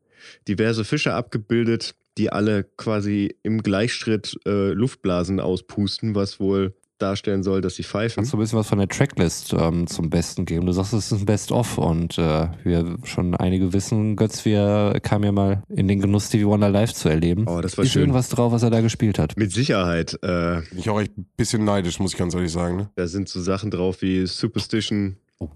diverse Fische abgebildet, die alle quasi im Gleichschritt äh, Luftblasen auspusten, was wohl darstellen soll, dass sie pfeifen. Kannst du ein bisschen was von der Tracklist ähm, zum Besten geben? Du sagst, es ist ein Best-of und äh, wir schon einige wissen, Götz, wir kamen ja mal in den Genuss, Stevie Wonder live zu erleben. Oh, das war ist schön. irgendwas drauf, was er da gespielt hat? Mit Sicherheit. Äh, Bin ich auch echt ein bisschen neidisch, muss ich ganz ehrlich sagen. Ne? da sind so Sachen drauf wie Superstition, Oh.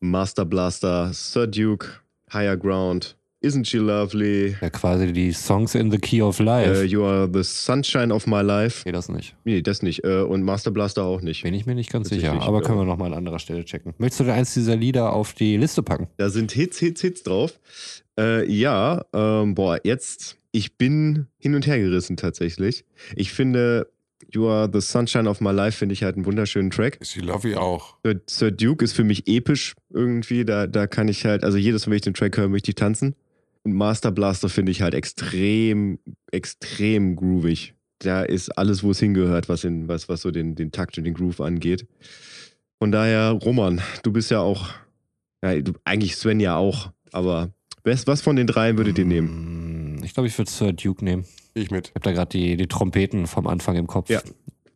Master Blaster, Sir Duke, Higher Ground, Isn't She Lovely, Ja, quasi die Songs in the Key of Life. äh, You Are the Sunshine of My Life. nee, das nicht. Nee, das nicht. Äh, und Master Blaster auch nicht. Bin ich mir nicht ganz sicher, aber ja. können wir nochmal an anderer Stelle checken. Möchtest du denn eins dieser Lieder auf die Liste packen? Da sind Hits, Hits, Hits drauf. Äh, ja, ähm, boah, jetzt, ich bin hin und her gerissen tatsächlich. Ich finde, You Are the Sunshine of My Life, finde ich halt einen wunderschönen Track. Ist die Lovey auch. Sir, Sir Duke ist für mich episch irgendwie. Da, da kann ich halt, also jedes Mal, wenn ich den Track höre, möchte ich tanzen. Und Master Blaster finde ich halt extrem, extrem groovig. Da ist alles, wo es hingehört, was, in, was, was so den, den Takt und den Groove angeht. Von daher, Roman, du bist ja auch, ja, du, eigentlich Sven ja auch, aber was, was von den dreien würdet ihr nehmen? Mm, Ich glaube, ich würde Sir Duke nehmen. Ich mit. Ich habe da gerade die, die Trompeten vom Anfang im Kopf. Ja.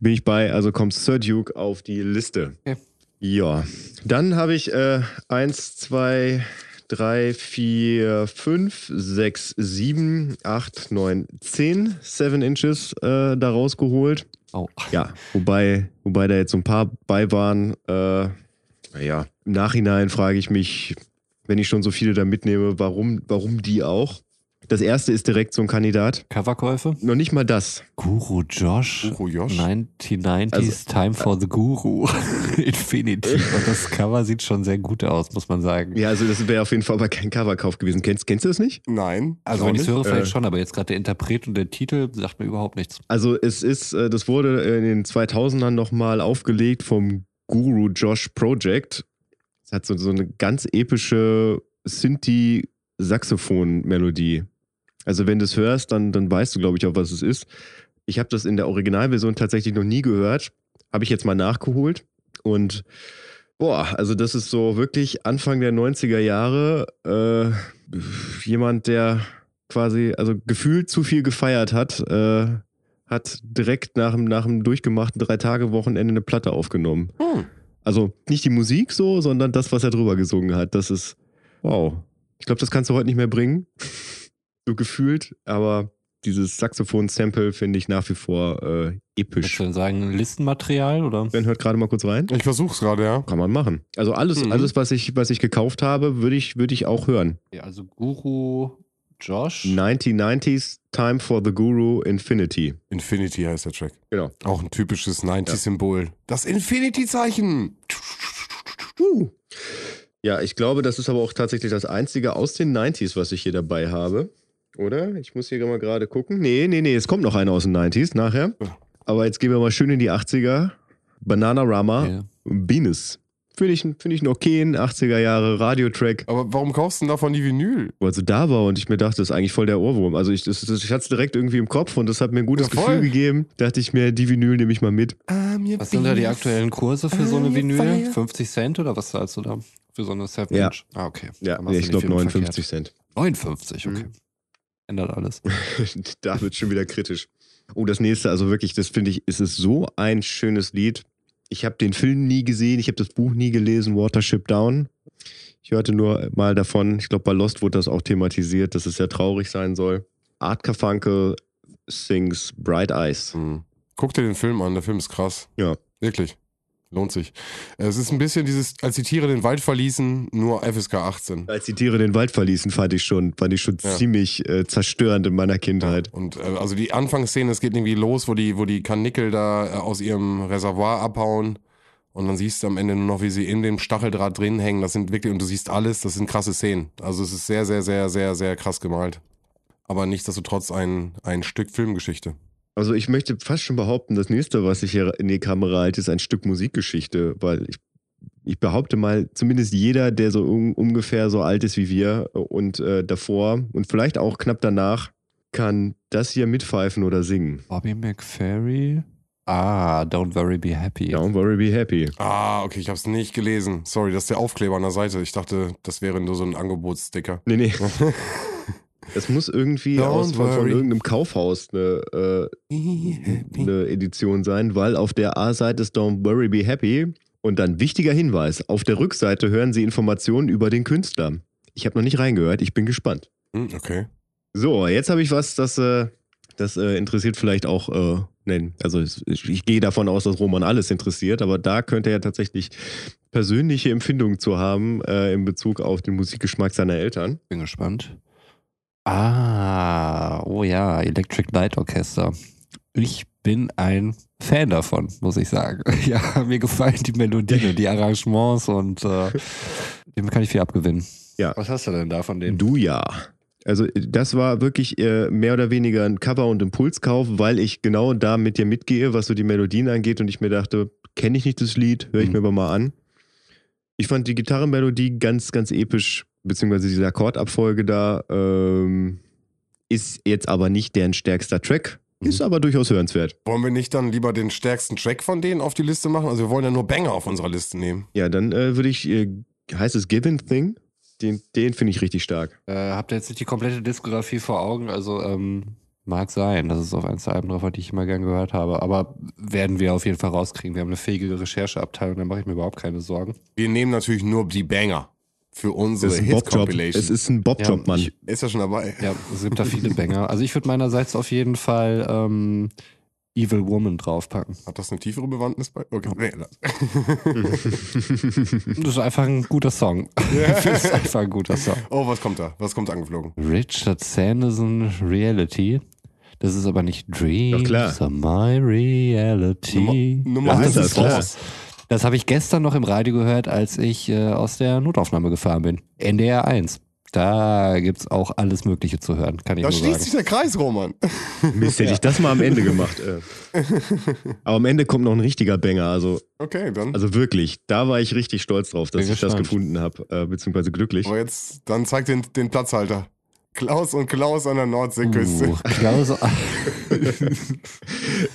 Bin ich bei, also kommt Sir Duke auf die Liste. Okay. Ja, dann habe ich äh, eins, zwei, drei, vier, fünf, sechs, sieben, acht, neun, zehn Seven Inches äh, da rausgeholt. Oh. Ja, wobei, wobei da jetzt so ein paar bei waren. Äh, naja, im Nachhinein frage ich mich, wenn ich schon so viele da mitnehme, warum, warum die auch? Das erste ist direkt so ein Kandidat. Coverkäufe? Noch nicht mal das. Guru Josh. Guru Josh? 1990s Also- Time for the Guru. *laughs* Infinity. Und das Cover sieht schon sehr gut aus, muss man sagen. Ja, also das wäre auf jeden Fall aber kein Coverkauf gewesen. Kennst, kennst du das nicht? Nein. Also wenn ich es höre, vielleicht Äh. schon, aber jetzt gerade der Interpret und der Titel sagt mir überhaupt nichts. Also es ist, äh, das wurde in den 2000ern nochmal aufgelegt vom Guru Josh Project. Es hat so, so eine ganz epische Synthi-Saxophon-Melodie. Also wenn du es hörst, dann, dann weißt du, glaube ich, auch, was es ist. Ich habe das in der Originalversion tatsächlich noch nie gehört. Habe ich jetzt mal nachgeholt. Und boah, also das ist so wirklich Anfang der 90er Jahre. Äh, jemand, der quasi, also gefühlt zu viel gefeiert hat, äh, hat direkt nach, dem- nach dem durchgemachten Drei-Tage-Wochenende eine Platte aufgenommen. Hm. Also nicht die Musik so, sondern das, was er drüber gesungen hat. Das ist, wow. Ich glaube, das kannst du heute nicht mehr bringen. So gefühlt, aber dieses Saxophon-Sample finde ich nach wie vor äh, episch. du denn sagen, Listenmaterial oder? Ben hört gerade mal kurz rein. Ich versuch's gerade, ja. Kann man machen. Also alles, Mhm. alles was, ich, was ich gekauft habe, würde ich, würd ich auch hören. Ja, also Guru Josh. 1990s Time for the Guru Infinity. Infinity heißt der Track. Genau. Auch ein typisches 90s-Symbol. Das Infinity-Zeichen. Uh. Ja, ich glaube, das ist aber auch tatsächlich das einzige aus den 90s, was ich hier dabei habe. Oder? Ich muss hier mal gerade gucken. Nee, nee, nee, es kommt noch einer aus den 90s nachher. Aber jetzt gehen wir mal schön in die 80er. Banana Rama, Ja. Venus. Finde ich, find ich einen okayen 80er Jahre Radiotrack, Aber warum kaufst du denn davon die Vinyl? er so da war und ich mir dachte, das ist eigentlich voll der Ohrwurm. Also ich, das, das, ich hatte es direkt irgendwie im Kopf und das hat mir ein gutes Ja. Gefühl gegeben. Dachte ich mir, die Vinyl nehme ich mal mit. Was sind da die aktuellen Kurse für so eine Vinyl? 50 Cent oder was zahlst du da? Für so eine 7 Ja. Inch? Ah, okay. Ja, du ich glaube viel 59 Cent. verkehrt. 59, okay. Mhm. Ändert alles. *laughs* da wird schon wieder kritisch. Oh, das nächste, also wirklich, das finde ich, ist es so ein schönes Lied. Ich habe den Film nie gesehen, ich habe das Buch nie gelesen, Watership Down. Ich hörte nur mal davon, ich glaube, bei Lost wurde das auch thematisiert, dass es sehr traurig sein soll. Art Carfunkel sings Bright Eyes. Hm. Guck dir den Film an, der Film ist krass. Ja. Wirklich. Lohnt sich. Es ist ein bisschen dieses, als die Tiere den Wald verließen, nur FSK 18. Als die Tiere den Wald verließen, fand ich schon, fand ich schon Ja. ziemlich äh, zerstörend in meiner Kindheit. Und äh, also die Anfangsszene, es geht irgendwie los, wo die, wo die Karnickel da äh, aus ihrem Reservoir abhauen. Und dann siehst du am Ende nur noch, wie sie in dem Stacheldraht drin hängen. Das sind wirklich, und du siehst alles, das sind krasse Szenen. Also es ist sehr, sehr, sehr, sehr, sehr krass gemalt. Aber nichtsdestotrotz ein, ein Stück Filmgeschichte. Also ich möchte fast schon behaupten, das nächste, was ich hier in die Kamera halte, ist ein Stück Musikgeschichte, weil ich, ich behaupte mal, zumindest jeder, der so un, ungefähr so alt ist wie wir und äh, davor und vielleicht auch knapp danach, kann das hier mitpfeifen oder singen. Bobby McFerry? Ah, Don't Worry Be Happy. Don't worry, be happy. Ah, okay, ich habe es nicht gelesen. Sorry, das ist der Aufkleber an der Seite. Ich dachte, das wäre nur so ein Angebotssticker. Nee, nee. *laughs* Das muss irgendwie Don't aus, von, irgendeinem Kaufhaus eine, äh, eine Edition sein, weil auf der A-Seite ist Don't Worry Be Happy und dann wichtiger Hinweis, auf der Rückseite hören Sie Informationen über den Künstler. Ich habe noch nicht reingehört, ich bin gespannt. Hm, Okay. So, jetzt habe ich was, das, äh, das äh, interessiert vielleicht auch, äh, nein, also ich, ich gehe davon aus, dass Roman alles interessiert, aber da könnte er tatsächlich persönliche Empfindungen zu haben in Bezug auf den Musikgeschmack seiner Eltern. Bin gespannt. Ah, oh ja, Electric Light Orchester. Ich bin ein Fan davon, muss ich sagen. *laughs* Ja, mir gefallen die Melodien, und die Arrangements und äh, dem kann ich viel abgewinnen. Ja. Was hast du denn da von denen? Du ja. Also das war wirklich äh, mehr oder weniger ein Cover- und Impulskauf, weil ich genau da mit dir mitgehe, was so die Melodien angeht und ich mir dachte, kenne ich nicht das Lied, höre ich Mhm. mir aber mal an. Ich fand die Gitarrenmelodie ganz, ganz episch, beziehungsweise diese Akkordabfolge da ähm, ist jetzt aber nicht deren stärkster Track, ist aber durchaus hörenswert. Wollen wir nicht dann lieber den stärksten Track von denen auf die Liste machen? Also wir wollen ja nur Banger auf unserer Liste nehmen. Ja, dann äh, würde ich, äh, heißt es Given Thing? Den, den finde ich richtig stark. Äh, habt ihr jetzt nicht die komplette Diskografie vor Augen? Also, ähm, mag sein, dass es auf eins der Alben drauf war, die ich immer gern gehört habe. Aber werden wir auf jeden Fall rauskriegen. Wir haben eine fähige Rechercheabteilung, da mache ich mir überhaupt keine Sorgen. Wir nehmen natürlich nur die Banger für unsere Das. Hit-Compilation. Es ist ein Bobjob, Mann. ich- Ist ja schon dabei. Ja, es gibt da viele Banger. Also ich würde meinerseits auf jeden Fall ähm, Evil Woman draufpacken. Hat das eine tiefere Bewandtnis bei? Okay, nee, lass. *laughs* Das ist einfach ein guter Song. *laughs* Das ist einfach ein guter Song. Oh, was kommt da? Was kommt angeflogen? Richard Sanderson Reality. Das ist aber nicht Dreams Doch, klar. are my reality. Nummer, Nummer ist ist das klar. raus. Das habe ich gestern noch im Radio gehört, als ich äh, aus der Notaufnahme gefahren bin. NDR 1. Da gibt's auch alles Mögliche zu hören, kann ich Da nur schließt sagen. sich der Kreis, Roman. *laughs* Mist, hätte ich *laughs* das mal am Ende gemacht. Äh. Aber am Ende kommt noch ein richtiger Banger. Also, Okay, dann. also wirklich, da war ich richtig stolz drauf, dass Bin ich das gespannt. gefunden habe, äh, beziehungsweise glücklich. Aber jetzt, dann zeig den, den Platzhalter. Klaus und Klaus an der Nordseeküste. Uh, Klaus, *laughs*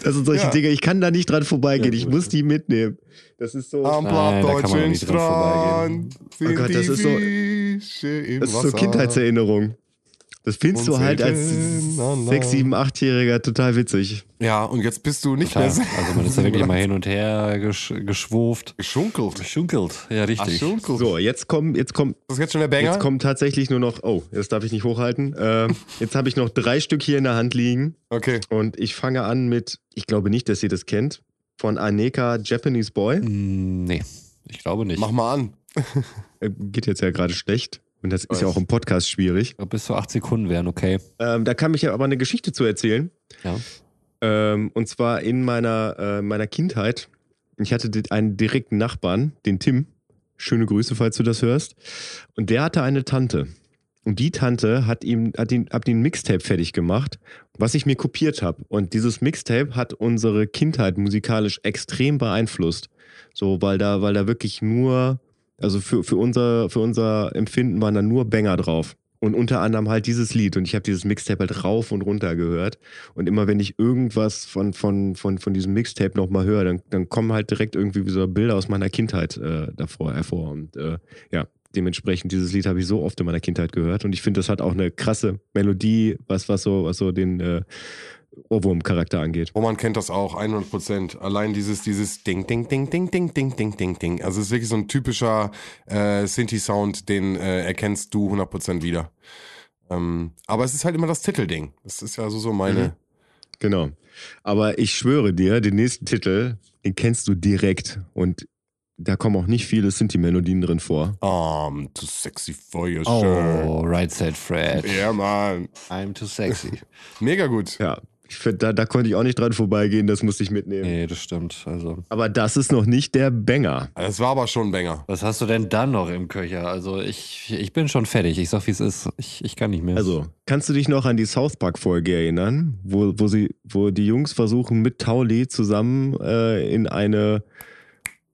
Das sind solche Ja. Dinge, ich kann da nicht dran vorbeigehen. Ich muss die mitnehmen. Das ist so. Am plattdeutschen. Strand sind Oh Gott, das die ist so- Fische im Das ist so Kindheitserinnerung. Das findest Und du halt als selten an 6, 7, 8-Jähriger total witzig. Ja, und jetzt bist du nicht total. mehr Also man ist da *laughs* wirklich mal hin und her gesch geschwuft. geschunkelt. Geschunkelt. Ja, richtig. Geschunkelt. So, jetzt kommt, jetzt kommt, Das ist jetzt schon der Banger? jetzt kommt tatsächlich nur noch. Oh, das darf ich nicht hochhalten. Äh, *laughs* jetzt habe ich noch drei Stück hier in der Hand liegen Okay. und ich fange an mit. Ich glaube nicht, dass ihr das kennt. Von Aneka Japanese Boy. Mm, Nee, ich glaube nicht. Mach mal an. Äh, geht jetzt ja gerade schlecht. Und das ist ja auch im Podcast schwierig. Bis zu acht Sekunden wären okay. Ähm, da kann ich ja aber eine Geschichte zu erzählen. Ja. Ähm, und zwar in meiner, äh, meiner Kindheit. Ich hatte einen direkten Nachbarn, den Tim. Schöne Grüße, falls du das hörst. Und der hatte eine Tante. Und die Tante hat ihm, hat ihn, hat ihn Mixtape fertig gemacht, was ich mir kopiert habe. Und dieses Mixtape hat unsere Kindheit musikalisch extrem beeinflusst. So, weil da, weil da wirklich nur, also für, für, unser, für unser Empfinden waren da nur Banger drauf. Und unter anderem halt dieses Lied. Und ich habe dieses Mixtape halt rauf und runter gehört. Und immer wenn ich irgendwas von, von, von, von diesem Mixtape nochmal höre, dann, dann kommen halt direkt irgendwie so Bilder aus meiner Kindheit äh, davor hervor. Und äh, ja, dementsprechend, dieses Lied habe ich so oft in meiner Kindheit gehört. Und ich finde, das hat auch eine krasse Melodie, was, was so, was so den äh, Ohrwurm-Charakter angeht. Roman kennt das auch, 100 Prozent. Allein dieses, dieses Ding, Ding, Ding, Ding, Ding, Ding, Ding, Ding, Ding. Also es ist wirklich so ein typischer äh, Sinti-Sound, den äh, erkennst du 100 Prozent wieder. Ähm, aber es ist halt immer das Titelding. Das ist ja so, so meine... Genau. Aber ich schwöre dir, den nächsten Titel, den kennst du direkt. Und da kommen auch nicht viele Sinti-Melodien drin vor. I'm too sexy for your shirt. Oh, right said Fred. Ja, Mann. I'm too sexy. *laughs* Mega gut. Ja, find, da, da konnte ich auch nicht dran vorbeigehen, das musste ich mitnehmen. nee, das stimmt. Also, Aber das ist noch nicht der Banger. Das war aber schon ein Banger. was hast du denn dann noch im Köcher? Also, ich, ich bin schon fertig. Ich sag, wie es ist. Ich, ich kann nicht mehr. Also, kannst du dich noch an die South Park-Folge erinnern, wo, wo, sie, wo die Jungs versuchen, mit Tauli zusammen äh, in eine.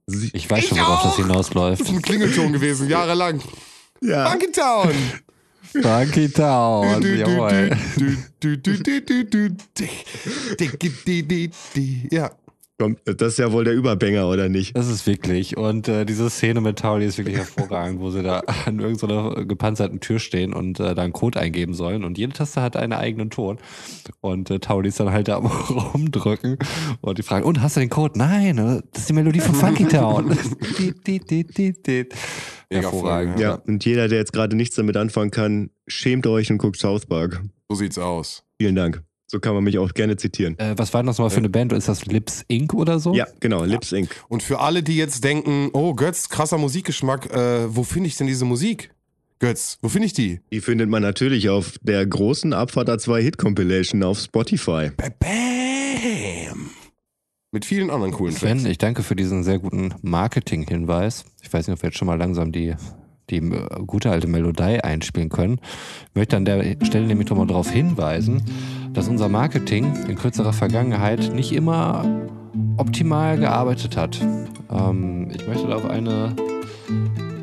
Sie ich weiß schon, Ich worauf das auch. hinausläuft. Das ist ein Klingelton gewesen, jahrelang. ja, Funky Town. Funky Town. Jawohl. Ja. komm, das ist ja wohl der Überbanger, oder nicht? Das ist wirklich. Und äh, diese Szene mit Tauli ist wirklich hervorragend, wo sie da an irgendeiner gepanzerten Tür stehen und äh, da einen Code eingeben sollen. Und jede Taste hat einen eigenen Ton. Und äh, Tauli ist dann halt da am *laughs* rumdrücken. Und die fragen, und hast du den Code? Nein, äh, das ist die Melodie von Funky Town. *laughs* Mega Hervorragend. Folge, Ja, und jeder, der jetzt gerade nichts damit anfangen kann, schämt euch und guckt South Park. So sieht's aus. Vielen Dank. So kann man mich auch gerne zitieren. Äh, was war das nochmal für eine Band? Ist das Lips Inc. oder so? Ja, genau, Lips Inc. Und für alle, die jetzt denken, oh Götz, krasser Musikgeschmack, äh, wo finde ich denn diese Musik? Götz, wo finde ich die? Die findet man natürlich auf der großen Abfahrt A2 Hit Compilation auf Spotify. Ba- Bam! Mit vielen anderen coolen Sven, Tracks. ich danke für diesen sehr guten Marketing-Hinweis. Ich weiß nicht, ob wir jetzt schon mal langsam die, die äh, gute alte Melodie einspielen können. Ich möchte an der Stelle nämlich nochmal darauf hinweisen, dass unser Marketing in kürzerer Vergangenheit nicht immer optimal gearbeitet hat. Ähm, ich möchte da auf eine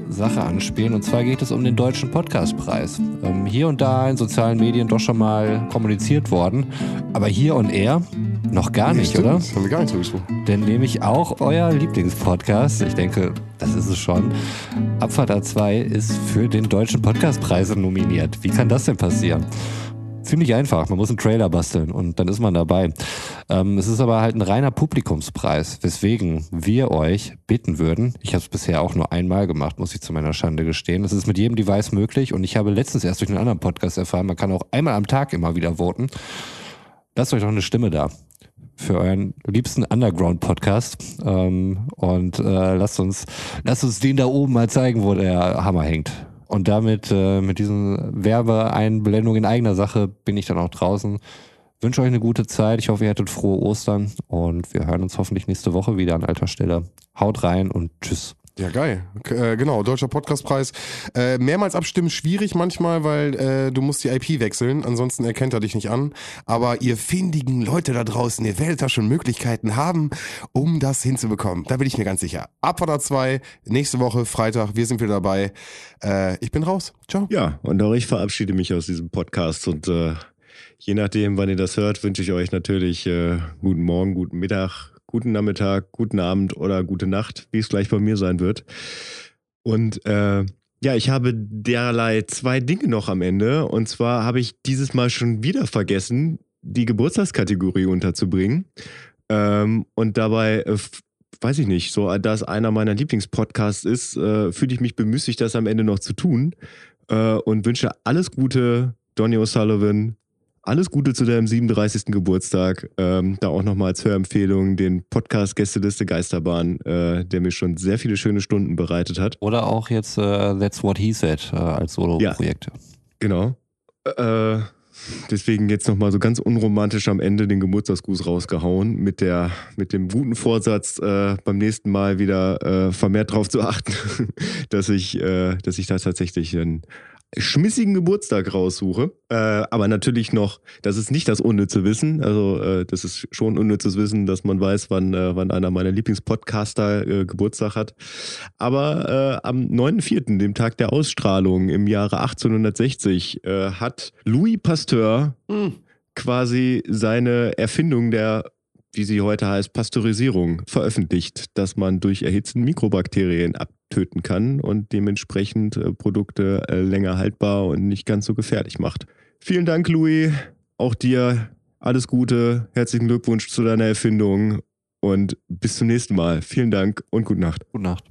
Sache anspielen. Und zwar geht es um den Deutschen Podcastpreis. Ähm, hier und da in sozialen Medien doch schon mal kommuniziert worden. Aber hier und er noch gar nicht, Stimmt, oder? Das haben wir gar nicht drüber gesprochen. Denn nämlich auch euer Lieblingspodcast, ich denke, das ist es schon, Abfahrt A2 ist für den Deutschen Podcastpreis nominiert. Wie kann das denn passieren? Ziemlich einfach, man muss einen Trailer basteln und dann ist man dabei. Ähm, es ist aber halt ein reiner Publikumspreis, weswegen wir euch bitten würden, ich habe es bisher auch nur einmal gemacht, muss ich zu meiner Schande gestehen, es ist mit jedem Device möglich und ich habe letztens erst durch einen anderen Podcast erfahren, man kann auch einmal am Tag immer wieder voten. Lasst euch doch eine Stimme da. für euren liebsten Underground-Podcast. Ähm, und äh, lasst uns, lasst uns den da oben mal zeigen, wo der Hammer hängt. Und damit, äh, mit diesen Werbeeinblendungen in eigener Sache, bin ich dann auch draußen. Wünsche euch eine gute Zeit. Ich hoffe, ihr hattet frohe Ostern und wir hören uns hoffentlich nächste Woche wieder an alter Stelle. Haut rein und tschüss. Ja, geil. Äh, genau, Deutscher Podcastpreis. Äh, mehrmals abstimmen schwierig manchmal, weil äh, du musst die IP wechseln, ansonsten erkennt er dich nicht an. Aber ihr findigen Leute da draußen, ihr werdet da schon Möglichkeiten haben, um das hinzubekommen. Da bin ich mir ganz sicher. Abfahrt 2, nächste Woche, Freitag, wir sind wieder dabei. Äh, ich bin raus. Ciao. Ja, und auch ich verabschiede mich aus diesem Podcast und äh, je nachdem, wann ihr das hört, wünsche ich euch natürlich äh, guten Morgen, guten Mittag, guten Nachmittag, guten Abend oder gute Nacht, wie es gleich bei mir sein wird. Und äh, ja, ich habe derlei zwei Dinge noch am Ende. Und zwar habe ich dieses Mal schon wieder vergessen, die Geburtstagskategorie unterzubringen. Ähm, und dabei, äh, weiß ich nicht, so da es einer meiner Lieblingspodcasts ist, äh, fühle ich mich bemüßigt, das am Ende noch zu tun. Äh, und wünsche alles Gute, Donny O'Sullivan, alles Gute zu deinem 37. Geburtstag. Ähm, da auch nochmal als Hörempfehlung den Podcast Gästeliste Geisterbahn, äh, der mir schon sehr viele schöne Stunden bereitet hat. Oder auch jetzt äh, That's What He Said äh, als Solo-Projekt. Ja, genau. Äh, deswegen jetzt nochmal so ganz unromantisch am Ende den Geburtstagsgruß rausgehauen mit der mit dem guten Vorsatz äh, beim nächsten Mal wieder äh, vermehrt darauf zu achten, *laughs* dass ich dass ich da tatsächlich ein schmissigen Geburtstag raussuche. Äh, aber natürlich noch, das ist nicht das unnütze Wissen. Also äh, das ist schon unnützes Wissen, dass man weiß, wann, äh, wann einer meiner Lieblingspodcaster äh, Geburtstag hat. Aber äh, am 9.4., dem Tag der Ausstrahlung im Jahre 1860, äh, hat Louis Pasteur mhm. quasi seine Erfindung der wie sie heute heißt, Pasteurisierung veröffentlicht, dass man durch Erhitzen Mikrobakterien abtöten kann und dementsprechend äh, Produkte äh, länger haltbar und nicht ganz so gefährlich macht. Vielen Dank, Louis. Auch dir alles Gute. Herzlichen Glückwunsch zu deiner Erfindung und bis zum nächsten Mal. Vielen Dank und gute Nacht. Gute Nacht.